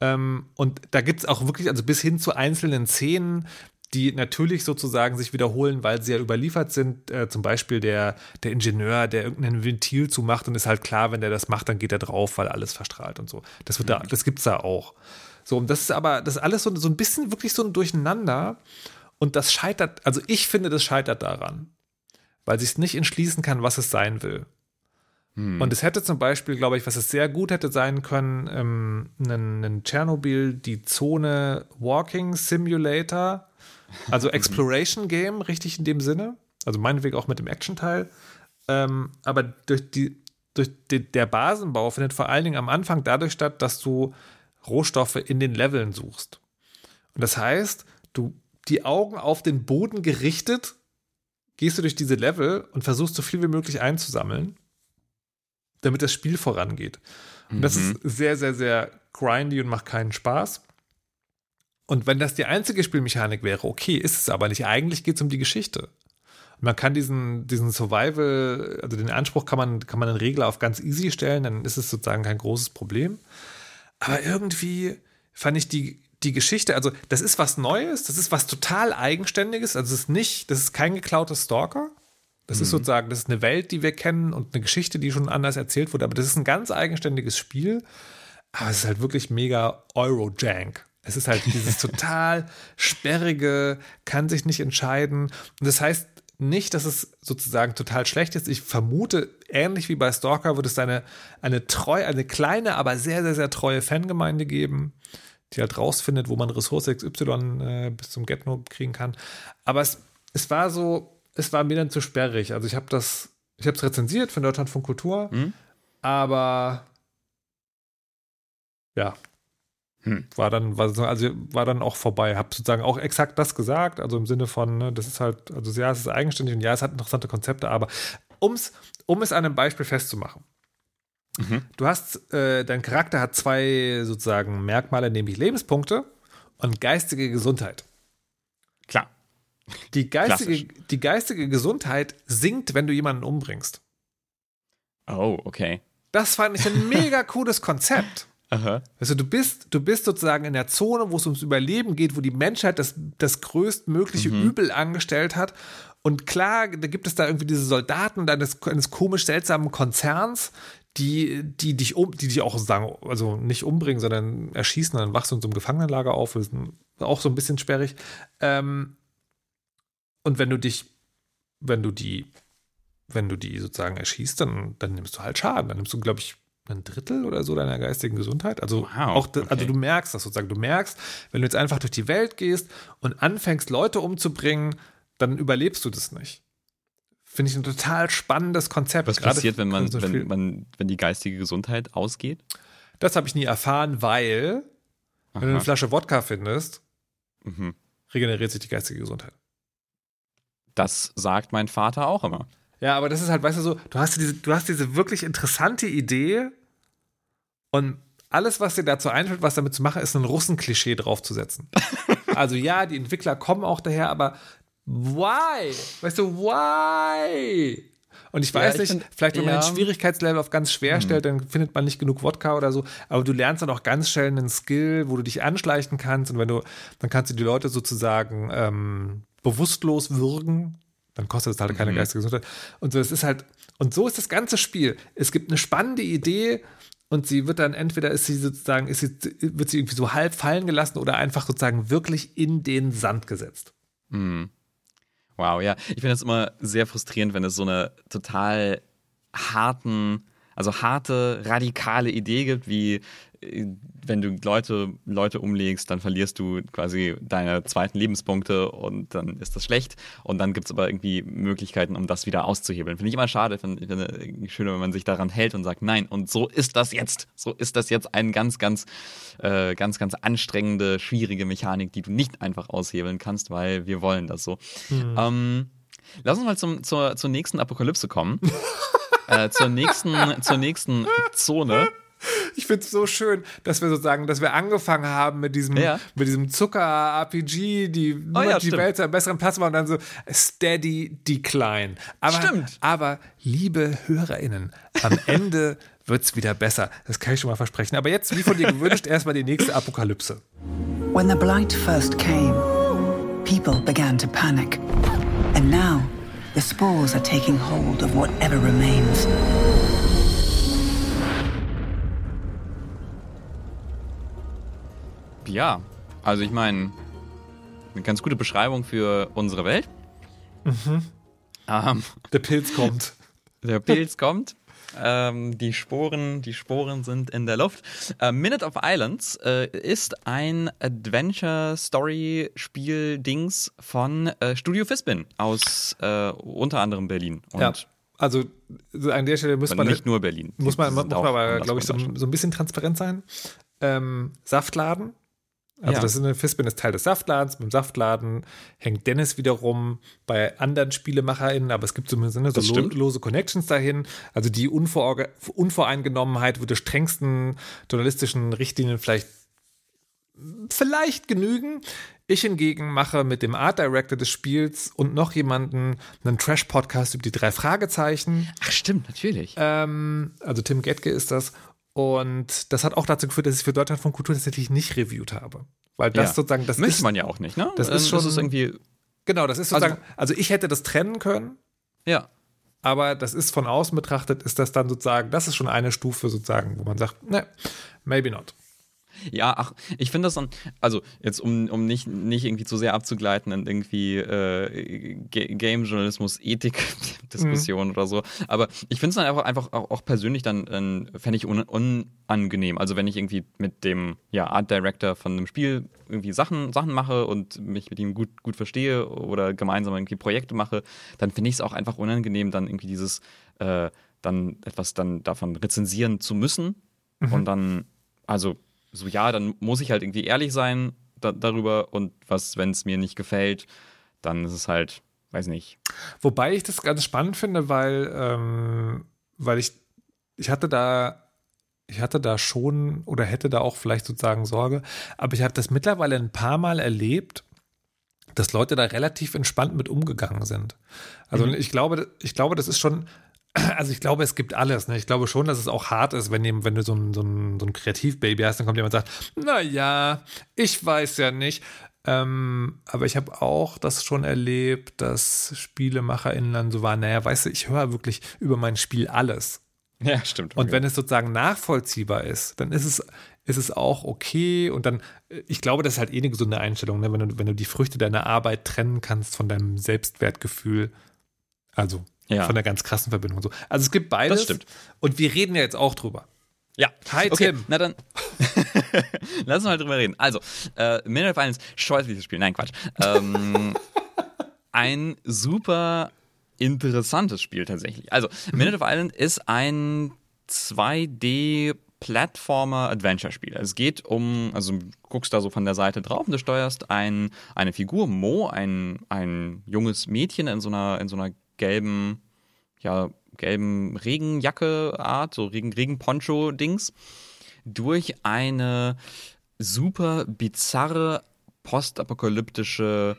Ähm, und da gibt es auch wirklich, also bis hin zu einzelnen Szenen, die natürlich sozusagen sich wiederholen, weil sie ja überliefert sind. Äh, zum Beispiel der, der Ingenieur, der irgendein Ventil zumacht und ist halt klar, wenn der das macht, dann geht er drauf, weil alles verstrahlt und so. Das, wird da, das gibt's da auch. So, und das ist aber, das ist alles so, so ein bisschen wirklich so ein Durcheinander. Und das scheitert, also ich finde, das scheitert daran, weil sich es nicht entschließen kann, was es sein will. Und es hätte zum Beispiel, glaube ich, was es sehr gut hätte sein können, ähm, ein Tschernobyl, die Zone Walking Simulator, also Exploration Game, richtig in dem Sinne. Also meinetwegen auch mit dem Action-Teil. Ähm, aber durch die, durch die, der Basenbau findet vor allen Dingen am Anfang dadurch statt, dass du Rohstoffe in den Leveln suchst. Und das heißt, du die Augen auf den Boden gerichtet, gehst du durch diese Level und versuchst so viel wie möglich einzusammeln, damit das Spiel vorangeht. Und das ist sehr, sehr, sehr grindy und macht keinen Spaß. Und wenn das die einzige Spielmechanik wäre, okay, ist es aber nicht. Eigentlich geht es um die Geschichte. Man kann diesen, diesen Survival, also den Anspruch kann man, kann man in Regel auf ganz easy stellen, dann ist es sozusagen kein großes Problem. Aber irgendwie fand ich die, die Geschichte, also das ist was Neues, das ist was total Eigenständiges, also es ist nicht, das ist kein geklauter Stalker. Das mhm. ist sozusagen, das ist eine Welt, die wir kennen und eine Geschichte, die schon anders erzählt wurde, aber das ist ein ganz eigenständiges Spiel. Aber es ist halt wirklich mega Euro-Jank. Es ist halt dieses total sperrige, kann sich nicht entscheiden. Und das heißt nicht, dass es sozusagen total schlecht ist. Ich vermute, ähnlich wie bei Stalker wird es eine, eine treu, eine kleine, aber sehr, sehr, sehr treue Fangemeinde geben, die halt rausfindet, wo man Ressource XY äh, bis zum Get-No kriegen kann. Aber es, es war so, es war mir dann zu sperrig. Also ich habe das, ich habe es rezensiert von Deutschland von Kultur, mhm. aber ja, hm. War dann, war, also war dann auch vorbei. Hab sozusagen auch exakt das gesagt, also im Sinne von, ne, das ist halt, also ja, es ist eigenständig und ja, es hat interessante Konzepte, aber um's, um es an einem Beispiel festzumachen. Mhm. Du hast, äh, dein Charakter hat zwei sozusagen Merkmale, nämlich Lebenspunkte und geistige Gesundheit. Klar. Die geistige, die geistige Gesundheit sinkt, wenn du jemanden umbringst. Oh, okay. Das fand ich ein mega cooles Konzept. Aha. Also du bist, du bist sozusagen in der Zone, wo es ums Überleben geht, wo die Menschheit das, das größtmögliche mhm. Übel angestellt hat. Und klar, da gibt es da irgendwie diese Soldaten eines, eines komisch seltsamen Konzerns, die, die dich um, die dich auch sagen, also nicht umbringen, sondern erschießen, dann wachst du in so einem Gefangenenlager auf, ist auch so ein bisschen sperrig. Ähm, und wenn du dich, wenn du die, wenn du die sozusagen erschießt, dann, dann nimmst du halt Schaden. Dann nimmst du, glaube ich, ein Drittel oder so deiner geistigen Gesundheit. Also wow, auch, okay. also du merkst das sozusagen. Du merkst, wenn du jetzt einfach durch die Welt gehst und anfängst, Leute umzubringen, dann überlebst du das nicht. Finde ich ein total spannendes Konzept. Was passiert, wenn man, so wenn, man, wenn die geistige Gesundheit ausgeht? Das habe ich nie erfahren, weil Aha. wenn du eine Flasche Wodka findest, mhm. regeneriert sich die geistige Gesundheit. Das sagt mein Vater auch immer. Ja, aber das ist halt, weißt du, so, du hast diese, du hast diese wirklich interessante Idee und alles, was dir dazu einfällt, was damit zu machen, ist ein Russenklischee draufzusetzen. also ja, die Entwickler kommen auch daher, aber why? Weißt du, why? Und ich weiß ja, ich nicht, find, vielleicht wenn man ja. den Schwierigkeitslevel auf ganz schwer hm. stellt, dann findet man nicht genug Wodka oder so, aber du lernst dann auch ganz schnell einen Skill, wo du dich anschleichen kannst und wenn du, dann kannst du die Leute sozusagen ähm, bewusstlos würgen dann kostet es halt keine mhm. geistige Gesundheit. Und so, es ist halt, und so ist das ganze Spiel. Es gibt eine spannende Idee und sie wird dann entweder ist sie sozusagen, ist sie, wird sie irgendwie so halb fallen gelassen oder einfach sozusagen wirklich in den Sand gesetzt. Mhm. Wow, ja. Ich finde es immer sehr frustrierend, wenn es so eine total harten, also harte, radikale Idee gibt, wie wenn du Leute, Leute umlegst, dann verlierst du quasi deine zweiten Lebenspunkte und dann ist das schlecht. Und dann gibt es aber irgendwie Möglichkeiten, um das wieder auszuhebeln. Finde ich immer schade, finde find ich schöner, wenn man sich daran hält und sagt, nein, und so ist das jetzt. So ist das jetzt eine ganz, ganz, äh, ganz, ganz anstrengende, schwierige Mechanik, die du nicht einfach aushebeln kannst, weil wir wollen das so. Mhm. Ähm, lass uns mal zum, zur, zur nächsten Apokalypse kommen. äh, zur nächsten, zur nächsten Zone. Ich finde es so schön, dass wir sozusagen, dass wir angefangen haben mit diesem, ja. mit diesem Zucker-RPG, die oh, ja, die Welt zu einem besseren Platz machen und dann so steady decline. Aber, stimmt. aber liebe HörerInnen, am Ende wird es wieder besser. Das kann ich schon mal versprechen. Aber jetzt, wie von dir gewünscht, erstmal die nächste Apokalypse. When the blight first came, people began to panic. And now, the spores are taking hold of whatever remains. Ja, also ich meine, eine ganz gute Beschreibung für unsere Welt. Mhm. Ähm, der Pilz kommt. Der Pilz kommt. Ähm, die Sporen, die Sporen sind in der Luft. Äh, Minute of Islands äh, ist ein Adventure-Story-Spiel-Dings von äh, Studio Fispin aus äh, unter anderem Berlin. Und ja. Also an der Stelle muss man nicht nur Berlin. Muss man, muss man aber, glaube ich, so, so, ein bisschen transparent sein. Ähm, Saftladen also ja. das ist eine Fispin ist Teil des Saftladens. Beim Saftladen hängt Dennis wiederum bei anderen SpielemacherInnen, aber es gibt zumindest ne, so lo lose Connections dahin. Also die Unvor Unvoreingenommenheit würde strengsten journalistischen Richtlinien vielleicht vielleicht genügen. Ich hingegen mache mit dem Art Director des Spiels und noch jemanden einen Trash-Podcast über die drei Fragezeichen. Ach, stimmt, natürlich. Ähm, also Tim Getke ist das. Und das hat auch dazu geführt, dass ich für Deutschland von Kultur tatsächlich nicht reviewt habe. Weil das Ja. sozusagen, das Möchte ist, man ja auch nicht, ne? das Ähm, ist schon- irgendwie, genau, das ist Also- sozusagen, also ich hätte das trennen können, ja. aber das ist von außen betrachtet, ist das dann sozusagen, das ist schon eine Stufe sozusagen, wo man sagt, ne, maybe not. Ja, ach, ich finde das dann, also jetzt um, um nicht, nicht irgendwie zu sehr abzugleiten in irgendwie äh, Ga- Game-Journalismus, Ethik-Diskussion oder so, aber ich finde es dann einfach, einfach auch, auch persönlich dann, äh, fände ich un, unangenehm. Also wenn ich irgendwie mit dem ja, Art Director von einem Spiel irgendwie Sachen, Sachen mache und mich mit ihm gut, gut verstehe oder gemeinsam irgendwie Projekte mache, dann finde ich es auch einfach unangenehm, dann irgendwie dieses, äh, dann etwas dann davon rezensieren zu müssen. Und dann, also so ja, dann muss ich halt irgendwie ehrlich sein da, darüber und was, wenn es mir nicht gefällt, dann ist es halt, weiß nicht. Wobei ich das ganz spannend finde, weil, ähm, weil ich, ich hatte da, ich hatte da schon oder hätte da auch vielleicht sozusagen Sorge, aber ich habe das mittlerweile ein paar Mal erlebt, dass Leute da relativ entspannt mit umgegangen sind. Also ich glaube, ich glaube, das ist schon, also ich glaube, es gibt alles. Ne? Ich glaube schon, dass es auch hart ist, wenn, eben, wenn du so ein, so, ein, so ein Kreativbaby hast, dann kommt jemand und sagt, naja, ich weiß ja nicht. Ähm, aber ich habe auch das schon erlebt, dass SpielemacherInnen dann so waren, naja, weißt du, ich höre wirklich über mein Spiel alles. Ja, stimmt. Und wenn es sozusagen nachvollziehbar ist, dann ist es, ist es auch okay. Und dann, äh, ich glaube, das ist halt eh eine gesunde Einstellung, ne? wenn, du, wenn du die Früchte deiner Arbeit trennen kannst von deinem Selbstwertgefühl. Also Ja. von der ganz krassen Verbindung und so. Also es gibt beides. Das stimmt. Und wir reden ja jetzt auch drüber. Ja. Hi, okay, Tim. Na dann. Lass uns mal drüber reden. Also, äh, Minute of Violence, scheußliches Spiel. Nein, Quatsch. Ähm, ein super interessantes Spiel tatsächlich. Also, Minute of Island ist ein 2D Plattformer-Adventure-Spiel. Es geht um, also du guckst da so von der Seite drauf und du steuerst ein, eine Figur, Mo, ein, ein junges Mädchen in so einer, in so einer gelben, ja, gelben Regenjacke-Art, so Regen, Regenponcho-Dings, durch eine super bizarre postapokalyptische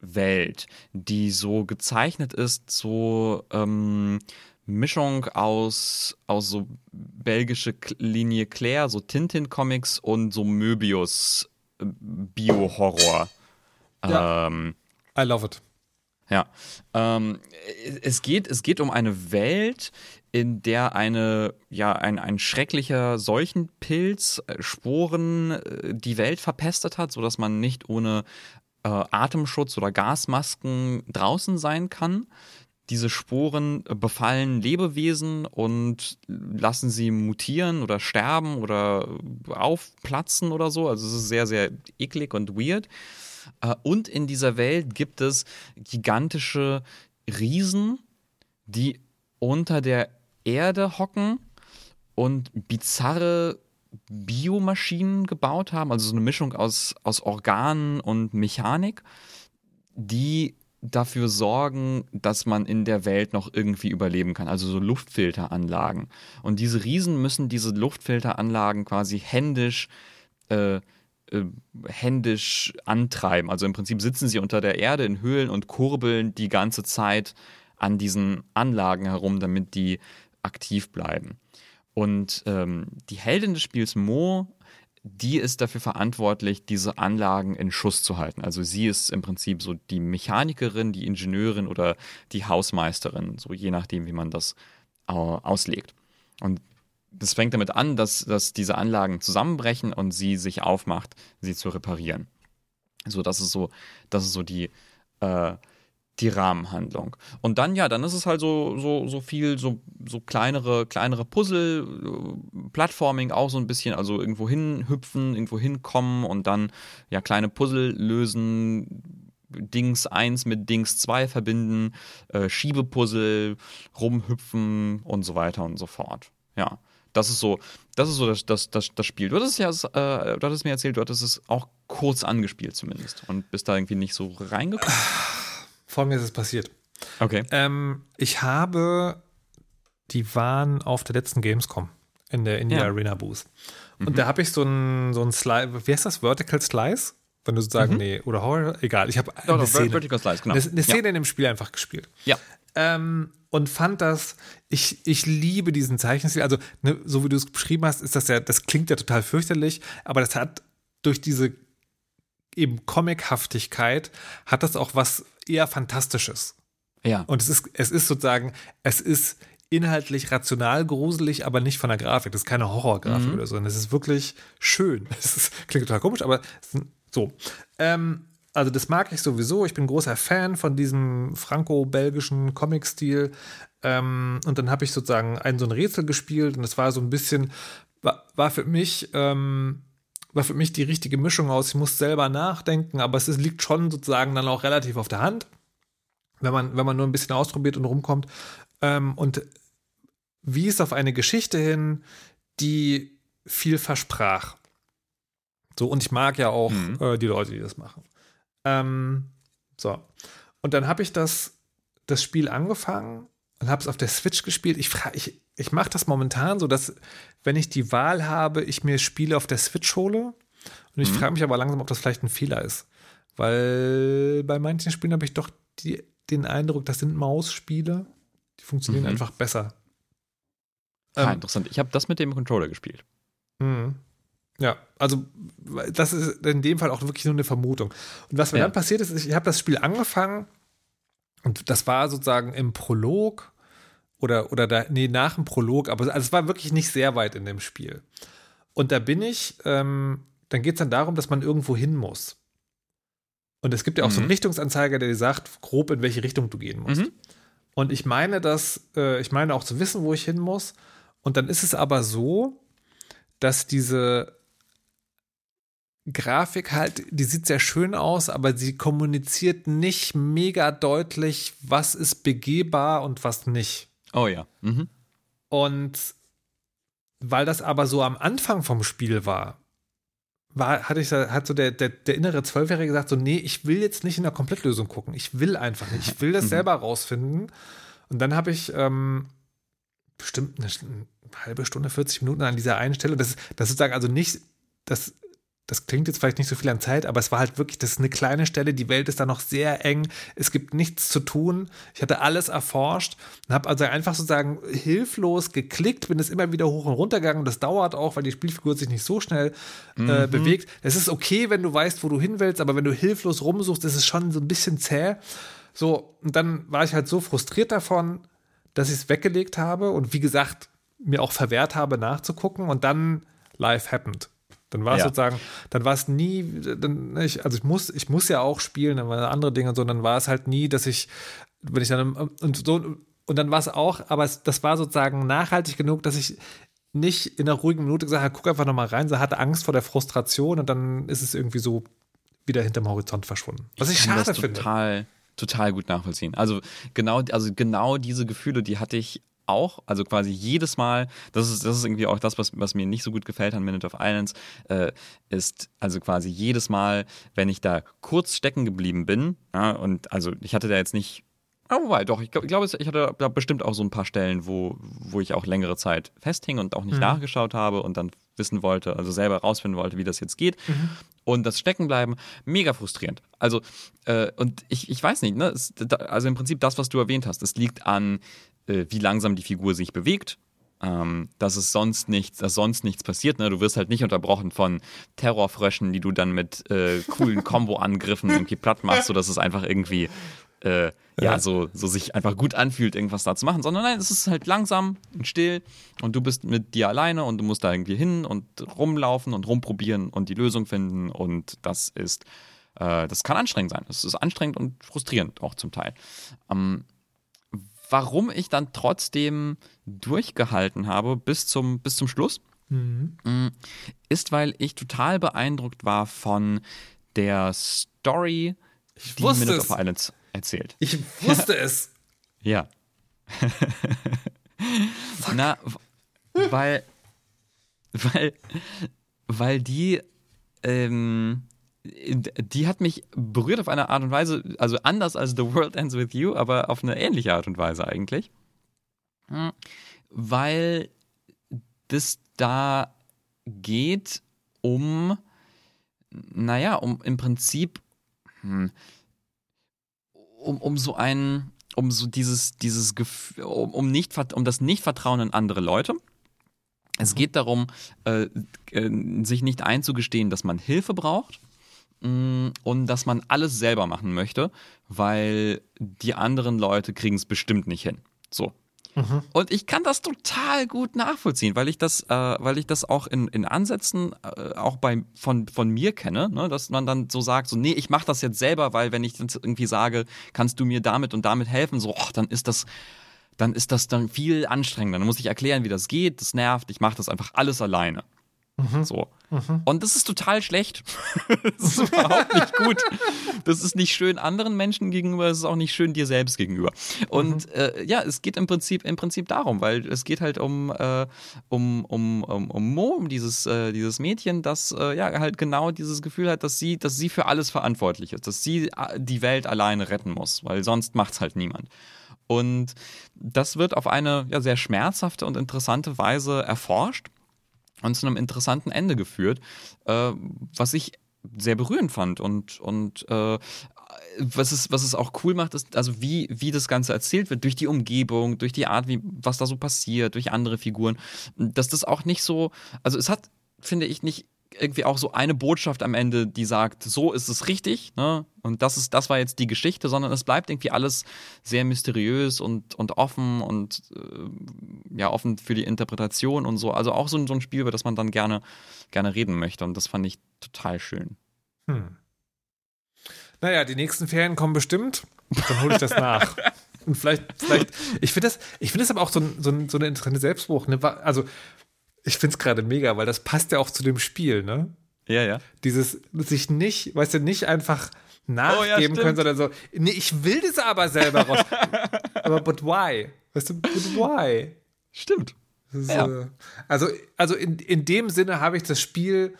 Welt, die so gezeichnet ist, so ähm, Mischung aus, aus so belgische Linie Claire, so Tintin-Comics und so Möbius äh, Bio-Horror. Ja. Ähm, I love it. Ja. Ähm, es, geht, es geht um eine Welt, in der eine, ja, ein, ein schrecklicher Seuchenpilz äh, Sporen äh, die Welt verpestet hat, sodass man nicht ohne äh, Atemschutz oder Gasmasken draußen sein kann. Diese Sporen äh, befallen Lebewesen und lassen sie mutieren oder sterben oder aufplatzen oder so. Also es ist sehr, sehr eklig und weird. Äh, Und in dieser Welt gibt es gigantische Riesen, die unter der Erde hocken und bizarre Biomaschinen gebaut haben, also so eine Mischung aus, aus Organen und Mechanik, die dafür sorgen, dass man in der Welt noch irgendwie überleben kann. Also so Luftfilteranlagen. Und diese Riesen müssen diese Luftfilteranlagen quasi händisch äh, äh, händisch antreiben. Also im Prinzip sitzen sie unter der Erde in Höhlen und kurbeln die ganze Zeit an diesen Anlagen herum, damit die aktiv bleiben. Und ähm, die Heldin des Spiels Mo, die ist dafür verantwortlich, diese Anlagen in Schuss zu halten. Also sie ist im Prinzip so die Mechanikerin, die Ingenieurin oder die Hausmeisterin, so je nachdem, wie man das äh, auslegt. Und das fängt damit an, dass, dass diese Anlagen zusammenbrechen und sie sich aufmacht, sie zu reparieren. So, das ist so, das ist so die, äh, die Rahmenhandlung. Und dann, ja, dann ist es halt so, so, so viel, so, so kleinere, kleinere Puzzle, äh, Plattforming auch so ein bisschen, also irgendwo hinhüpfen, irgendwo hinkommen und dann ja kleine Puzzle lösen, Dings 1 mit Dings 2 verbinden, äh, Schiebepuzzle, rumhüpfen und so weiter und so fort. Ja. Das ist so, das ist so das, das, das, das Spiel. Du hattest ja, äh, du hattest mir erzählt, du hattest es auch kurz angespielt zumindest und bist da irgendwie nicht so reingekommen. Folgendes ist passiert. Okay. Ähm, ich habe, die waren auf der letzten Gamescom. in der, in der Ja. Arena Booth. Und da habe ich so ein, so ein Slice, wie heißt das? Vertical Slice? Wenn du sozusagen, nee, oder Horror, egal. Ich habe eine Szene, Vertical Slice, genau. eine, eine Ja. Szene in dem Spiel einfach gespielt. Ja. Ähm, und fand das, ich, ich liebe diesen Zeichenstil. Also, ne, so wie du es beschrieben hast, ist das ja, das klingt ja total fürchterlich, aber das hat durch diese eben Comichaftigkeit, hat das auch was eher Fantastisches. Ja. Und es ist, es ist sozusagen, es ist inhaltlich rational gruselig, aber nicht von der Grafik. Das ist keine Horrorgrafik oder so. Und es ist wirklich schön. Es ist, klingt total komisch, aber es ist so. Ähm, also das mag ich sowieso. Ich bin großer Fan von diesem franco-belgischen Comic-Stil. Ähm, und dann habe ich sozusagen ein so ein Rätsel gespielt und das war so ein bisschen, war, war für mich, ähm, war für mich die richtige Mischung aus. Ich muss selber nachdenken, aber es ist, liegt schon sozusagen dann auch relativ auf der Hand wenn man, wenn man nur ein bisschen ausprobiert und rumkommt. Ähm, und wies auf eine Geschichte hin, die viel versprach. So, und ich mag ja auch Mhm. äh, die Leute, die das machen. Ähm, so. Und dann habe ich das, das Spiel angefangen und habe es auf der Switch gespielt. Ich, ich, ich mache das momentan so, dass, wenn ich die Wahl habe, ich mir Spiele auf der Switch hole. Und ich frage mich aber langsam, ob das vielleicht ein Fehler ist. Weil bei manchen Spielen habe ich doch die, den Eindruck, das sind Mausspiele. Die funktionieren Mhm. einfach besser. Ah, Ähm, interessant. Ich habe das mit dem Controller gespielt. Mhm. Ja, also das ist in dem Fall auch wirklich nur eine Vermutung. Und was mir Ja. dann passiert ist, ich habe das Spiel angefangen und das war sozusagen im Prolog oder, oder da, nee, nach dem Prolog, aber also es war wirklich nicht sehr weit in dem Spiel. Und da bin ich, ähm, dann geht es dann darum, dass man irgendwo hin muss. Und es gibt ja auch so einen Mhm. Richtungsanzeiger, der dir sagt, grob in welche Richtung du gehen musst. Mhm. Und ich meine, dass, äh, ich meine auch zu wissen, wo ich hin muss. Und dann ist es aber so, dass diese Grafik halt, die sieht sehr schön aus, aber sie kommuniziert nicht mega deutlich, was ist begehbar und was nicht. Oh ja. Mhm. Und weil das aber so am Anfang vom Spiel war, war, hatte ich, hat so der, der, der innere Zwölfjährige gesagt, so, nee, ich will jetzt nicht in der Komplettlösung gucken. Ich will einfach nicht. Ich will das selber rausfinden. Und dann habe ich ähm, bestimmt eine, eine halbe Stunde, 40 Minuten an dieser einen Stelle. Das, das sozusagen also nicht, das, das klingt jetzt vielleicht nicht so viel an Zeit, aber es war halt wirklich, das ist eine kleine Stelle, die Welt ist da noch sehr eng, es gibt nichts zu tun. Ich hatte alles erforscht und habe also einfach sozusagen hilflos geklickt, bin es immer wieder hoch und runter gegangen. Das dauert auch, weil die Spielfigur sich nicht so schnell äh, bewegt. Es ist okay, wenn du weißt, wo du hin willst, aber wenn du hilflos rumsuchst, ist es schon so ein bisschen zäh. So, und dann war ich halt so frustriert davon, dass ich es weggelegt habe und wie gesagt, mir auch verwehrt habe, nachzugucken und dann life happened. Dann war es Ja. sozusagen, dann war es nie, dann, ich, also ich muss, ich muss ja auch spielen, dann waren andere Dinge und so, dann war es halt nie, dass ich, wenn ich dann, und so, und dann war es auch, aber es, das war sozusagen nachhaltig genug, dass ich nicht in einer ruhigen Minute gesagt habe, guck einfach nochmal rein, sie hatte Angst vor der Frustration und dann ist es irgendwie so wieder hinterm Horizont verschwunden. Was ich, kann schade das finde. total, total gut nachvollziehen. Also genau, also genau diese Gefühle, die hatte ich auch, also quasi jedes Mal, das ist, das ist irgendwie auch das, was, was mir nicht so gut gefällt an Minute of Islands, äh, ist also quasi jedes Mal, wenn ich da kurz stecken geblieben bin, ja, und also ich hatte da jetzt nicht, ah, wobei, doch, ich glaube, ich, glaub, es- ich hatte da bestimmt auch so ein paar Stellen, wo, wo ich auch längere Zeit festhing und auch nicht nachgeschaut habe und dann wissen wollte, also selber rausfinden wollte, wie das jetzt geht. Und das Steckenbleiben, mega frustrierend. Also, äh, und ich, ich weiß nicht, ne? Es, da, also im Prinzip das, was du erwähnt hast, es liegt an, äh, wie langsam die Figur sich bewegt. Ähm, dass es sonst nichts, dass sonst nichts passiert. Ne? Du wirst halt nicht unterbrochen von Terrorfröschen, die du dann mit äh, coolen Combo-Angriffen irgendwie platt machst, sodass es einfach irgendwie äh, ja, so, so sich einfach gut anfühlt, irgendwas da zu machen, sondern nein, es ist halt langsam und still und du bist mit dir alleine und du musst da irgendwie hin und rumlaufen und rumprobieren und die Lösung finden und das ist, äh, das kann anstrengend sein. Es ist anstrengend und frustrierend auch zum Teil. Ähm, warum ich dann trotzdem durchgehalten habe bis zum, bis zum Schluss, mm, ist, weil ich total beeindruckt war von der Story, die wusste Minute es. of Islands erzählt. Ich wusste es. Ja. Na, weil, weil, weil die, ähm, die hat mich berührt auf eine Art und Weise, also anders als The World Ends With You, aber auf eine ähnliche Art und Weise eigentlich. Hm, Weil das da geht um, naja, um im Prinzip, hm, um, um so ein, um so dieses, dieses Gefühl, um, um, nicht, um das Nichtvertrauen in andere Leute. Es geht darum, äh, äh, sich nicht einzugestehen, dass man Hilfe braucht und dass man alles selber machen möchte, weil die anderen Leute kriegen es bestimmt nicht hin. So. Mhm. Und ich kann das total gut nachvollziehen, weil ich das, äh, weil ich das auch in, in Ansätzen äh, auch bei, von, von mir kenne, ne? dass man dann so sagt, so, nee, ich mache das jetzt selber, weil wenn ich jetzt irgendwie sage, kannst du mir damit und damit helfen, so, oh, dann ist das, dann ist das dann viel anstrengender. Dann muss ich erklären, wie das geht, das nervt, ich mache das einfach alles alleine. Mhm. So. Mhm. Und das ist total schlecht. das ist überhaupt nicht gut. Das ist nicht schön anderen Menschen gegenüber, es ist auch nicht schön dir selbst gegenüber. Und mhm. äh, ja, es geht im Prinzip, im Prinzip darum, weil es geht halt um, äh, um, um, um, um Mo, um dieses, äh, dieses Mädchen, das äh, ja halt genau dieses Gefühl hat, dass sie, dass sie für alles verantwortlich ist, dass sie äh, die Welt alleine retten muss, weil sonst macht es halt niemand. Und das wird auf eine ja, sehr schmerzhafte und interessante Weise erforscht und zu einem interessanten Ende geführt, äh, was ich sehr berührend fand und, und äh, was es, was es auch cool macht, ist, also wie, wie das Ganze erzählt wird, durch die Umgebung, durch die Art, wie, was da so passiert, durch andere Figuren, dass das auch nicht so, also es hat, finde ich, nicht irgendwie auch so eine Botschaft am Ende, die sagt, so ist es richtig, ne? Und das ist, das war jetzt die Geschichte, sondern es bleibt irgendwie alles sehr mysteriös und, und offen und äh, ja, offen für die Interpretation und so. Also auch so, so ein Spiel, über das man dann gerne, gerne reden möchte. Und das fand ich total schön. Hm. Naja, die nächsten Ferien kommen bestimmt. Dann hole ich das nach. Und vielleicht, vielleicht, ich finde das, ich finde das aber auch so, so, so eine interessante Selbstbruch. Ne? Also, ich finde es gerade mega, weil das passt ja auch zu dem Spiel, ne? Ja, ja. Dieses sich nicht, weißt du, nicht einfach nachgeben oh, ja, können, sondern so, nee, ich will das aber selber raus. aber but why? Weißt du, but why? Stimmt. Ist, ja. äh, also, also in, in dem Sinne habe ich das Spiel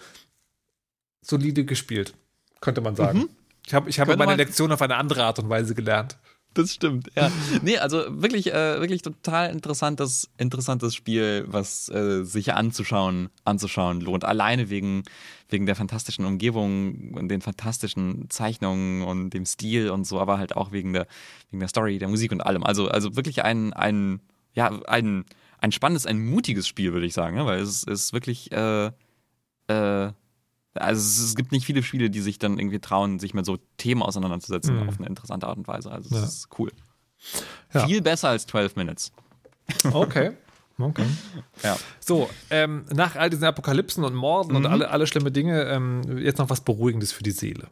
solide gespielt, könnte man sagen. Mhm. Ich habe ich hab meine Lektion auf eine andere Art und Weise gelernt das stimmt, ja. Nee, also wirklich, äh, wirklich total interessantes, interessantes Spiel, was äh, sich anzuschauen, anzuschauen lohnt. Alleine wegen, wegen der fantastischen Umgebung und den fantastischen Zeichnungen und dem Stil und so, aber halt auch wegen der, wegen der Story, der Musik und allem. Also, also wirklich ein, ein, ja, ein, ein spannendes, ein mutiges Spiel, würde ich sagen, ne? weil es ist wirklich äh, äh, also es, gibt nicht viele Spiele, die sich dann irgendwie trauen, sich mit so Themen auseinanderzusetzen mhm. auf eine interessante Art und Weise. Also es ja. ist cool. Ja. Viel besser als 12 Minutes. Okay. Okay. Ja. So, ähm, nach all diesen Apokalypsen und Morden mhm. und alle, alle schlimme Dinge, ähm, jetzt noch was Beruhigendes für die Seele.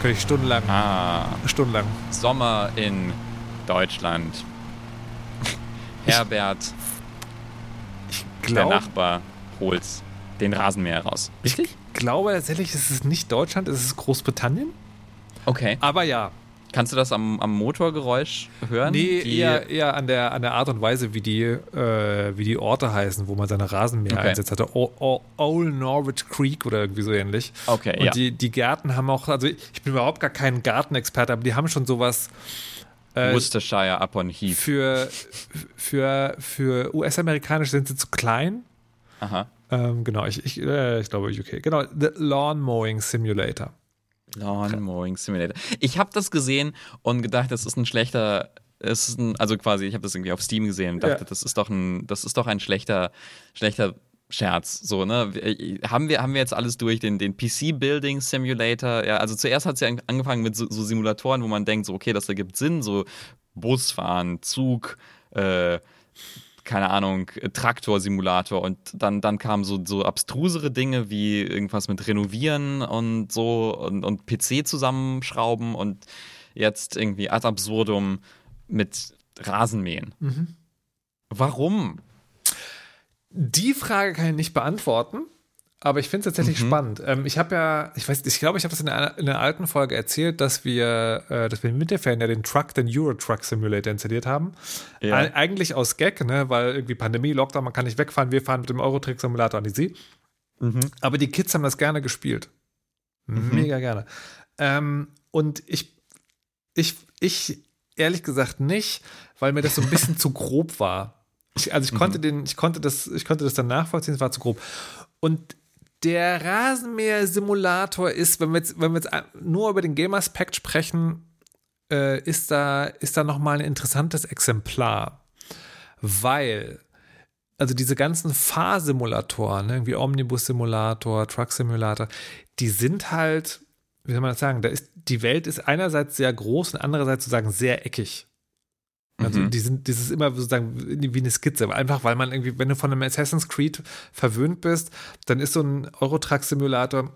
Könnte ich stundenlang. Ah. Stundenlang. Sommer in Deutschland. Herbert, ich glaub, der Nachbar, holt den Rasenmäher raus. Richtig? Ich glaube tatsächlich, es ist nicht Deutschland, es ist Großbritannien. Okay. Aber ja. Kannst du das am, am Motorgeräusch hören? Nee, eher, eher an, der, an der Art und Weise, wie die, äh, wie die Orte heißen, wo man seine Rasenmäher okay. einsetzt hatte. Old Norwich Creek oder irgendwie so ähnlich. Okay, Und ja. die, die Gärten haben auch, also ich bin überhaupt gar kein Gartenexperte, aber die haben schon sowas äh, Worcestershire upon Heath. Für, für, für US-amerikanisch sind sie zu klein. Aha. Ähm, genau, ich, ich, äh, ich glaube UK. Genau, The Lawn Mowing Simulator. Lawn Mowing Simulator. Ich habe das gesehen und gedacht, das ist ein schlechter, ist ein, also quasi, ich habe das irgendwie auf Steam gesehen und dachte, ja. das ist doch ein, das ist doch ein schlechter, schlechter Scherz. So, ne? Haben wir, haben wir jetzt alles durch, den, den PC-Building Simulator? Ja, also zuerst hat es ja angefangen mit so, so, Simulatoren, wo man denkt, so, okay, das ergibt Sinn, so Busfahren, Zug, äh, keine Ahnung, Traktorsimulator und dann, dann kamen so, so abstrusere Dinge wie irgendwas mit Renovieren und so und, und PC zusammenschrauben und jetzt irgendwie ad absurdum mit Rasenmähen. Mhm. Warum? Die Frage kann ich nicht beantworten, aber ich finde es tatsächlich mhm. spannend. Ähm, ich habe ja, ich weiß, ich glaube, ich habe das in einer, in einer, alten Folge erzählt, dass wir, äh, dass wir mit der Fan ja den Truck, den Euro Truck Simulator installiert haben. Ja. Eigentlich aus Gag, ne, weil irgendwie Pandemie, Lockdown, man kann nicht wegfahren. Wir fahren mit dem Euro Truck Simulator an die See. Mhm. Aber die Kids haben das gerne gespielt. Mega gerne. Ähm, und ich, ich, ich ehrlich gesagt nicht, weil mir das so ein bisschen zu grob war. Ich, also ich konnte den, ich konnte das, ich konnte das dann nachvollziehen, es war zu grob. Und der Rasenmäher-Simulator ist, wenn wir jetzt, wenn wir jetzt nur über den Game-Aspekt sprechen, äh, ist da, ist da nochmal ein interessantes Exemplar. Weil, also diese ganzen Fahrsimulatoren, ne, irgendwie Omnibus-Simulator, Truck-Simulator, die sind halt, wie soll man das sagen, da ist, die Welt ist einerseits sehr groß und andererseits sozusagen sehr eckig. Also Mhm. die sind, das ist immer sozusagen wie eine Skizze. Einfach weil man irgendwie, wenn du von einem Assassin's Creed verwöhnt bist, dann ist so ein Eurotruck-Simulator,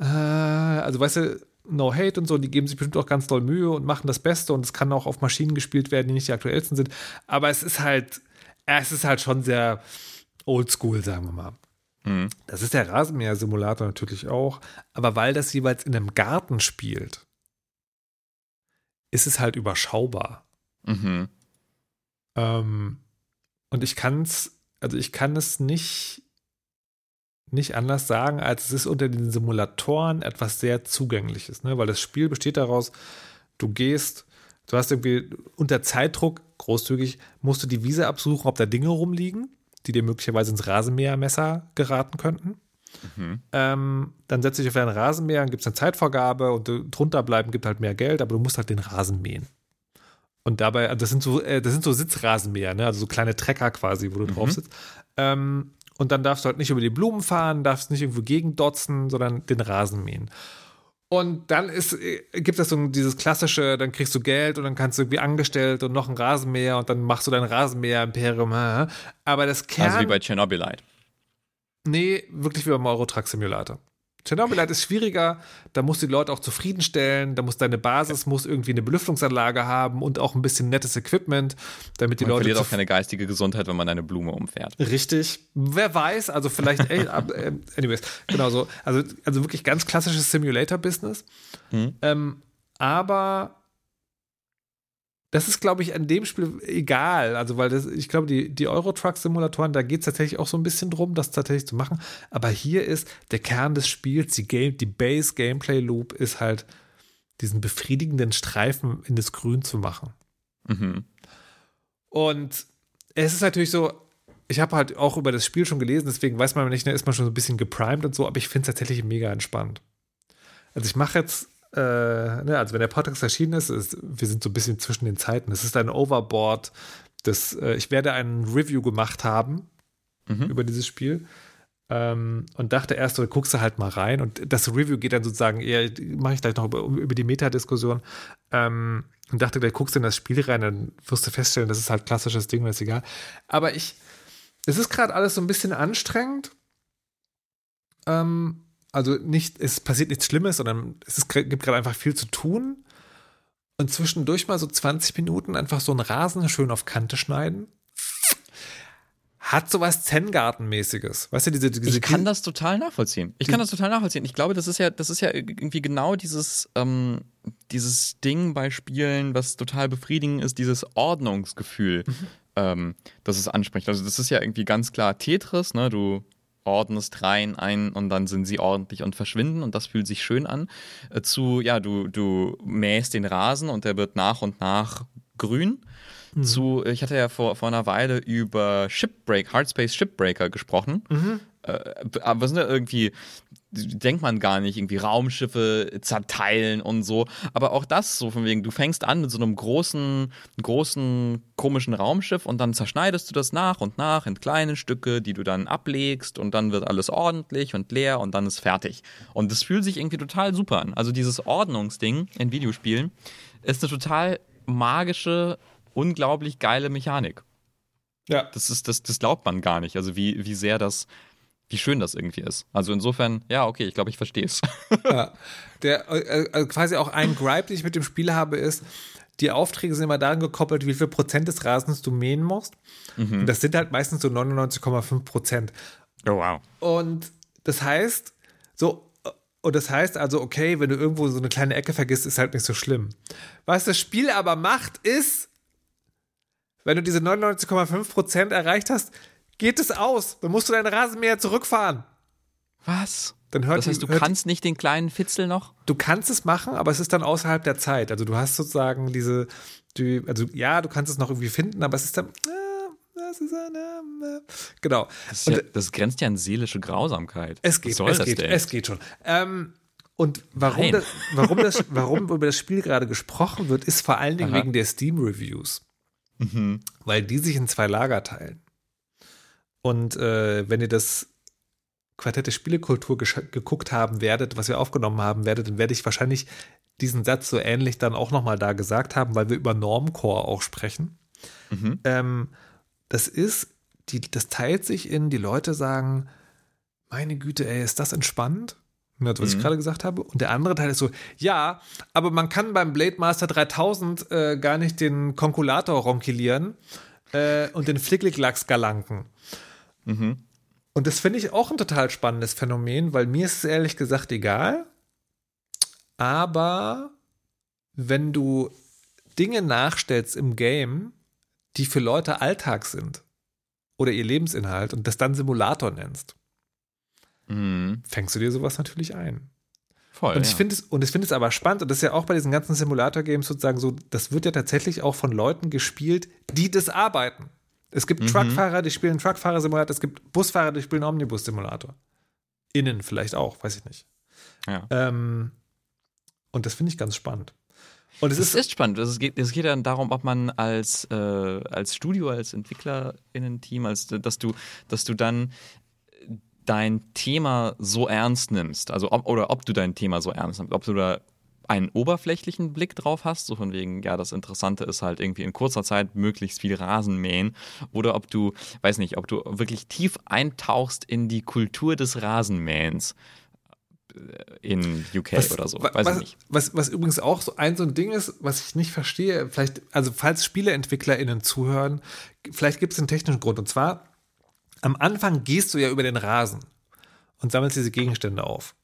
äh, also weißt du, no hate und so, die geben sich bestimmt auch ganz doll Mühe und machen das Beste und es kann auch auf Maschinen gespielt werden, die nicht die aktuellsten sind. Aber es ist halt, äh, es ist halt schon sehr oldschool, sagen wir mal. Mhm. Das ist der Rasenmäher-Simulator natürlich auch, aber weil das jeweils in einem Garten spielt, ist es halt überschaubar. Mhm. Ähm, und ich kann es, also ich kann es nicht, nicht anders sagen, als es ist unter den Simulatoren etwas sehr Zugängliches, ne? weil das Spiel besteht daraus, du gehst, du hast irgendwie unter Zeitdruck, großzügig, musst du die Wiese absuchen, ob da Dinge rumliegen, die dir möglicherweise ins Rasenmähermesser geraten könnten. Mhm. Ähm, dann setzt dich auf deinen Rasenmäher, dann gibt es eine Zeitvorgabe und drunter bleiben gibt halt mehr Geld, aber du musst halt den Rasen mähen. Und dabei, also das sind so, äh, das sind so Sitzrasenmäher, ne? also so kleine Trecker quasi, wo du drauf sitzt. Ähm, und dann darfst du halt nicht über die Blumen fahren, darfst nicht irgendwo gegendotzen, sondern den Rasen mähen. Und dann ist, äh, gibt es so dieses klassische, dann kriegst du Geld und dann kannst du irgendwie angestellt und noch ein Rasenmäher und dann machst du dein Rasenmäher-Imperium. Aber das Kern. Also wie bei Chernobylite. Nee, wirklich wie beim Eurotruck Simulator. Chernobylite ist schwieriger, da musst du die Leute auch zufriedenstellen, da muss deine Basis muss irgendwie eine Belüftungsanlage haben und auch ein bisschen nettes Equipment, damit die Man Leute verliert auch keine geistige Gesundheit, wenn man eine Blume umfährt. Richtig. Wer weiß, also vielleicht, ey, ab, äh, anyways, genau so. Also, also wirklich ganz klassisches Simulator-Business. Mhm. Ähm, aber das ist, glaube ich, an dem Spiel egal. Also, weil das, ich glaube, die, die Euro-Truck-Simulatoren, da geht es tatsächlich auch so ein bisschen drum, das tatsächlich zu machen. Aber hier ist der Kern des Spiels, die, Game, die Base-Gameplay-Loop ist halt, diesen befriedigenden Streifen in das Grün zu machen. Mhm. Und es ist natürlich so, ich habe halt auch über das Spiel schon gelesen, deswegen weiß man nicht, da ist man schon so ein bisschen geprimed und so, aber ich finde es tatsächlich mega entspannt. Also ich mache jetzt, äh, ne, also wenn der Podcast erschienen ist, ist, wir sind so ein bisschen zwischen den Zeiten. Es ist ein Overboard, das, äh, ich werde ein Review gemacht haben Mhm. über dieses Spiel. Ähm, und dachte erst, so, guckst du halt mal rein. Und das Review geht dann sozusagen eher, mache ich gleich noch über, über die Metadiskussion. Ähm, und dachte, gleich guckst du in das Spiel rein, dann wirst du feststellen, das ist halt klassisches Ding, das ist egal. Aber ich, es ist gerade alles so ein bisschen anstrengend. Ähm, also nicht, es passiert nichts Schlimmes, sondern es ist, gibt gerade einfach viel zu tun. Und zwischendurch mal so 20 Minuten einfach so einen Rasen schön auf Kante schneiden. Hat sowas Zen-Garten-mäßiges. Weißt du, diese, diese Ich kann das total nachvollziehen. Ich kann das total nachvollziehen. Ich glaube, das ist ja, das ist ja irgendwie genau dieses, ähm, dieses Ding bei Spielen, was total befriedigend ist, dieses Ordnungsgefühl, ähm, das es anspricht. Also das ist ja irgendwie ganz klar Tetris, ne? Du ordnest rein ein und dann sind sie ordentlich und verschwinden und das fühlt sich schön an. Äh, zu, ja, du, du mähst den Rasen und der wird nach und nach grün. Zu, ich hatte ja vor, vor einer Weile über Shipbreak, Hardspace Shipbreaker gesprochen. Äh, aber sind ja irgendwie, denkt man gar nicht, irgendwie Raumschiffe zerteilen und so. Aber auch das, so von wegen, du fängst an mit so einem großen, großen, komischen Raumschiff und dann zerschneidest du das nach und nach in kleine Stücke, die du dann ablegst und dann wird alles ordentlich und leer und dann ist fertig. Und das fühlt sich irgendwie total super an. Also dieses Ordnungsding in Videospielen ist eine total magische, unglaublich geile Mechanik. Ja. Das ist, das, das glaubt man gar nicht. Also wie, wie sehr das, wie schön das irgendwie ist. Also insofern, ja, okay, ich glaube, ich verstehe es. Ja. Der, äh, äh, quasi auch ein Gripe, den ich mit dem Spiel habe, ist, die Aufträge sind immer daran gekoppelt, wie viel Prozent des Rasens du mähen musst. Und das sind halt meistens so 99,5 Prozent. Oh, wow. Und das heißt, so, und das heißt also, okay, wenn du irgendwo so eine kleine Ecke vergisst, ist halt nicht so schlimm. Was das Spiel aber macht, ist, wenn du diese 99,5% erreicht hast, geht es aus. Dann musst du deinen Rasenmäher zurückfahren. Was? dann hört Das heißt, die, du kannst nicht den kleinen Fitzel noch? du kannst es machen, aber es ist dann außerhalb der Zeit. Also du hast sozusagen diese, die, also ja, du kannst es noch irgendwie finden, aber es ist dann, äh, äh, genau. Das, ja, das grenzt ja an seelische Grausamkeit. Es geht, es geht, denn? es geht schon. Ähm, und warum das, warum, das, warum über das Spiel gerade gesprochen wird, ist vor allen Dingen Aha. wegen der Steam-Reviews. Mhm. Weil die sich in zwei Lager teilen. Und äh, wenn ihr das Quartett der Spielekultur geguckt haben werdet, was wir aufgenommen haben werdet, dann werde ich wahrscheinlich diesen Satz so ähnlich dann auch nochmal da gesagt haben, weil wir über Normcore auch sprechen. Mhm. Ähm, das ist, die, das teilt sich in, die Leute sagen, meine Güte, ey, ist das entspannend? Ne, Was ich Mhm. gerade gesagt habe. Und der andere Teil ist so, ja, aber man kann beim Blade Master 3000 äh, gar nicht den Konkulator ronkilieren äh, und den Flicklicklachs galanken. Mhm. Und das finde ich auch ein total spannendes Phänomen, weil mir ist es ehrlich gesagt egal. Aber wenn du Dinge nachstellst im Game, die für Leute Alltag sind oder ihr Lebensinhalt und das dann Simulator nennst, Mhm. fängst du dir sowas natürlich ein. Voll. Und ich ja. finde es, und ich finde es aber spannend, und das ist ja auch bei diesen ganzen Simulator-Games sozusagen so, das wird ja tatsächlich auch von Leuten gespielt, die das arbeiten. Es gibt Mhm. Truckfahrer, die spielen Truckfahrer-Simulator, es gibt Busfahrer, die spielen Omnibus-Simulator. Innen vielleicht auch, weiß ich nicht. Ja. Ähm, und das finde ich ganz spannend. Und es ist, ist, spannend. Es geht, es geht dann darum, ob man als, äh, als Studio, als EntwicklerInnen-Team, als, dass, du, dass du dann dein Thema so ernst nimmst. Also ob, oder ob du dein Thema so ernst nimmst. Ob du da einen oberflächlichen Blick drauf hast, so von wegen, ja, das Interessante ist halt irgendwie in kurzer Zeit möglichst viel Rasen mähen. Oder ob du, weiß nicht, ob du wirklich tief eintauchst in die Kultur des Rasenmähens äh, in UK was, oder so. Weiß was, ich nicht. Was, was übrigens auch so ein so ein Ding ist, was ich nicht verstehe, vielleicht, also falls SpieleentwicklerInnen zuhören, vielleicht gibt es einen technischen Grund. Und zwar, am Anfang gehst du ja über den Rasen und sammelst diese Gegenstände auf.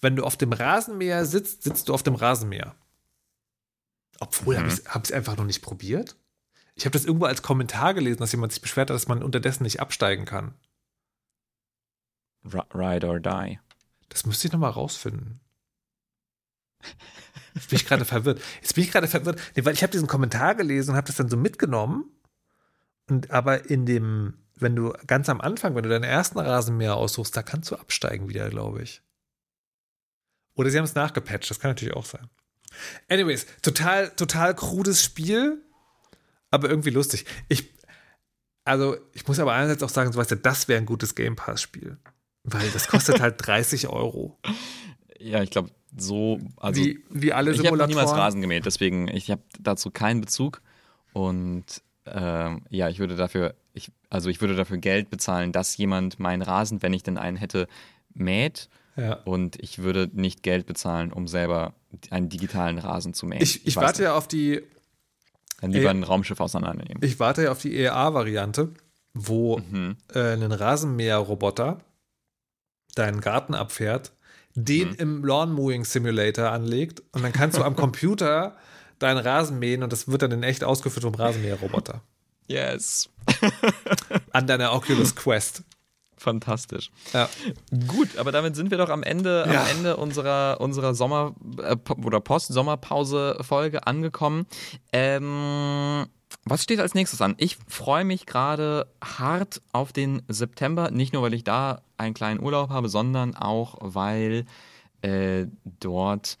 Wenn du auf dem Rasenmäher sitzt, sitzt du auf dem Rasenmäher. Obwohl, Mhm. habe ich es einfach noch nicht probiert. Ich habe das irgendwo als Kommentar gelesen, dass jemand sich beschwert hat, dass man unterdessen nicht absteigen kann. Ride or die. Das müsste ich nochmal rausfinden. Jetzt bin ich gerade verwirrt. Jetzt bin ich gerade verwirrt, nee, weil ich habe diesen Kommentar gelesen und habe das dann so mitgenommen. Und aber in dem, wenn du ganz am Anfang, wenn du deinen ersten Rasenmäher aussuchst, da kannst du absteigen wieder, glaube ich. Oder sie haben es nachgepatcht, das kann natürlich auch sein. Anyways, total, total krudes Spiel, aber irgendwie lustig. Ich, also, ich muss aber einerseits auch sagen, so weißt du, das wäre ein gutes Game Pass-Spiel. Weil das kostet halt 30 Euro. Ja, ich glaube, so, also wie, wie alle ich habe niemals Simulatoren. Rasen gemäht, deswegen ich habe dazu keinen Bezug und ähm, ja, ich würde dafür, ich, also ich würde dafür Geld bezahlen, dass jemand meinen Rasen, wenn ich denn einen hätte, mäht Ja. und ich würde nicht Geld bezahlen, um selber einen digitalen Rasen zu mähen. Ich, ich weiß warte ja auf die, Dann lieber Ey. ein Raumschiff auseinandernehmen. ich warte ja auf die EA-Variante, wo Mhm. äh, ein Rasenmäher-Roboter deinen Garten abfährt, den Mhm. im Lawn Mowing Simulator anlegt und dann kannst du am Computer deinen Rasen mähen und das wird dann in echt ausgeführt vom Rasenmäher-Roboter. Yes. An deiner Oculus Quest. Fantastisch. Ja. Gut, aber damit sind wir doch am Ende, Ja. am Ende unserer, unserer Sommer- äh, oder Post-Sommerpause-Folge angekommen. Ähm, was steht als nächstes an? Ich freue mich gerade hart auf den September, nicht nur, weil ich da einen kleinen Urlaub habe, sondern auch, weil äh, dort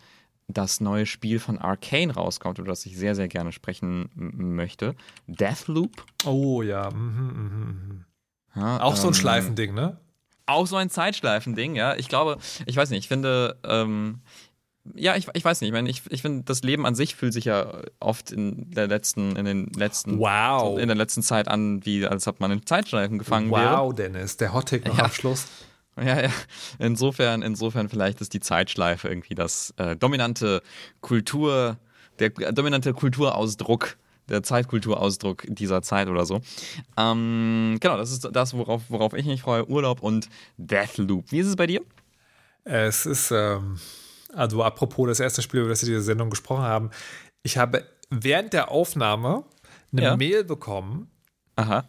das neue Spiel von Arcane rauskommt, über das ich sehr, sehr gerne sprechen möchte. Deathloop. Oh ja. Mhm, mhm, mhm. Ja, Auch so ein ähm, Schleifending, ne? auch so ein Zeitschleifending, ja. Ich glaube, ich weiß nicht, ich finde, ähm, ja, ich, ich weiß nicht, ich meine, ich, ich finde, das Leben an sich fühlt sich ja oft in der letzten, in den letzten, Wow. in der letzten Zeit an, wie als ob man in Zeitschleifen gefangen wäre. Wow, Dennis, der Hottake noch Ja. am Schluss. Ja, ja. Insofern, insofern vielleicht ist die Zeitschleife irgendwie das äh, dominante Kultur, der äh, dominante Kulturausdruck, der Zeitkulturausdruck dieser Zeit oder so. Ähm, genau, das ist das, worauf, worauf ich mich freue. Urlaub und Deathloop. Wie ist es bei dir? Es ist, ähm, also apropos das erste Spiel, über das wir diese Sendung gesprochen haben, ich habe während der Aufnahme eine Ja. Mail bekommen Aha.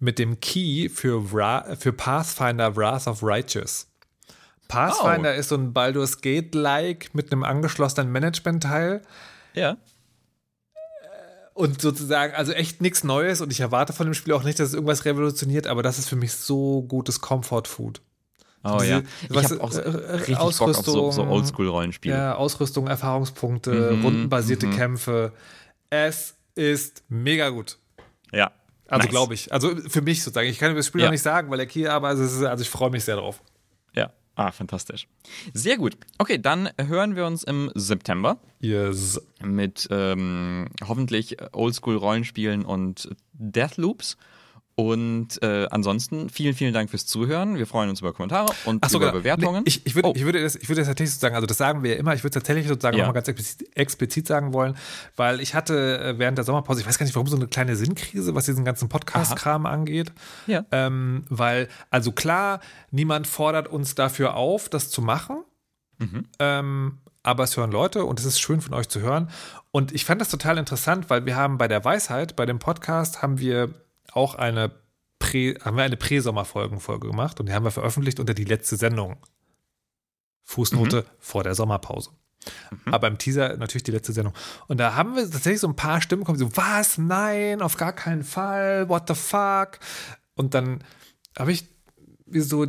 mit dem Key für, Wra für Pathfinder Wrath of Righteous. Pathfinder Oh. ist so ein Baldur's Gate-like mit einem angeschlossenen Management-Teil. Ja. Und sozusagen, also echt nichts Neues und ich erwarte von dem Spiel auch nicht, dass es irgendwas revolutioniert, aber das ist für mich so gutes Comfort-Food. Oh diese- ja. Ich was- habe auch so äh, äh, richtig Bock auf so, so Ausrüstung, Oldschool-Rollenspiele. Ja, Ausrüstung, Erfahrungspunkte, Mhm, rundenbasierte Kämpfe. Es ist mega gut. Ja. Also Nice. glaube ich. Also für mich sozusagen. Ich kann über das Spiel Ja. noch nicht sagen, weil er hier, aber es ist, also ich freue mich sehr drauf. Ja. Ah, fantastisch. Sehr gut. Okay, dann hören wir uns im September Yes. mit ähm, hoffentlich Oldschool-Rollenspielen und Deathloops. Und äh, ansonsten vielen, vielen Dank fürs Zuhören. Wir freuen uns über Kommentare und so, über genau. Bewertungen. Nee, ich, ich, würde, Oh. ich, würde das, ich würde das tatsächlich sozusagen, also das sagen wir ja immer, ich würde es tatsächlich sozusagen Ja. nochmal ganz explizit, explizit sagen wollen, weil ich hatte äh, während der Sommerpause, ich weiß gar nicht warum, so eine kleine Sinnkrise, was diesen ganzen Podcast-Kram angeht. Ja. Ähm, weil, also klar, niemand fordert uns dafür auf, das zu machen. Mhm. Ähm, aber es hören Leute und es ist schön von euch zu hören. Und ich fand das total interessant, weil wir haben bei der Weisheit, bei dem Podcast, haben wir auch eine Prä, haben wir eine Prä-Sommerfolgen-Folge gemacht und die haben wir veröffentlicht unter die letzte Sendung. Fußnote vor der Sommerpause. Aber im Teaser natürlich die letzte Sendung. Und da haben wir tatsächlich so ein paar Stimmen kommen, so, was? Nein, auf gar keinen Fall, what the fuck? Und dann habe ich wie so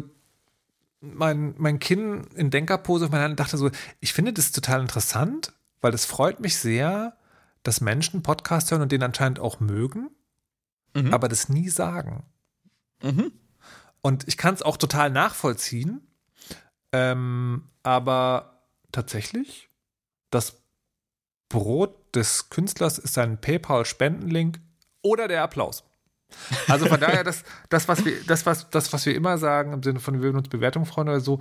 mein, mein Kinn in Denkerpose auf meiner Hand und dachte so, ich finde das total interessant, weil es freut mich sehr, dass Menschen Podcast hören und den anscheinend auch mögen, Mhm. aber das nie sagen. Mhm. Und ich kann es auch total nachvollziehen, ähm, aber tatsächlich, das Brot des Künstlers ist sein PayPal-Spendenlink oder der Applaus. Also von daher, das, das, was wir, das, was, das, was wir immer sagen, im Sinne von wir würden uns Bewertung freuen oder so,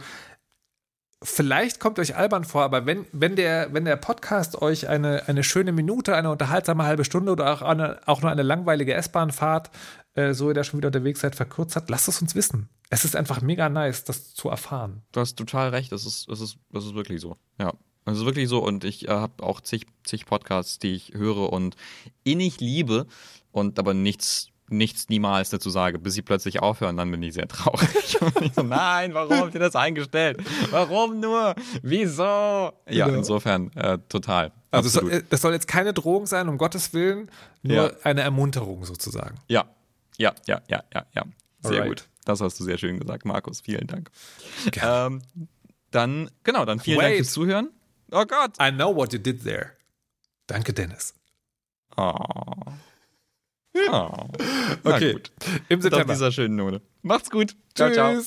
vielleicht kommt euch albern vor, aber wenn, wenn, der, wenn der Podcast euch eine, eine schöne Minute, eine unterhaltsame halbe Stunde oder auch, eine, auch nur eine langweilige S-Bahn-Fahrt, äh, so ihr da schon wieder unterwegs seid, verkürzt hat, lasst es uns wissen. Es ist einfach mega nice, das zu erfahren. Du hast total recht, das ist, das ist, das ist wirklich so. Ja. Das ist wirklich so und ich äh, habe auch zig, zig Podcasts, die ich höre und innig liebe und aber nichts, nichts niemals dazu sage, bis sie plötzlich aufhören, dann bin ich sehr traurig. Und ich so, nein, warum habt ihr das eingestellt? Warum nur? Wieso? Ja, Genau. insofern, äh, total. Also soll, das soll jetzt keine Drohung sein, um Gottes Willen, nur Ja. eine Ermunterung sozusagen. Ja, ja, ja, ja, ja, ja. Sehr Alright. gut. Das hast du sehr schön gesagt, Markus. Vielen Dank. Gerne. Ähm, dann, genau, dann vielen Dank Wait. fürs Zuhören. Oh Gott. I know what you did there. Danke, Dennis. Oh. Na Okay, gut. im September. dieser schönen Note. Macht's gut. Ciao, ciao.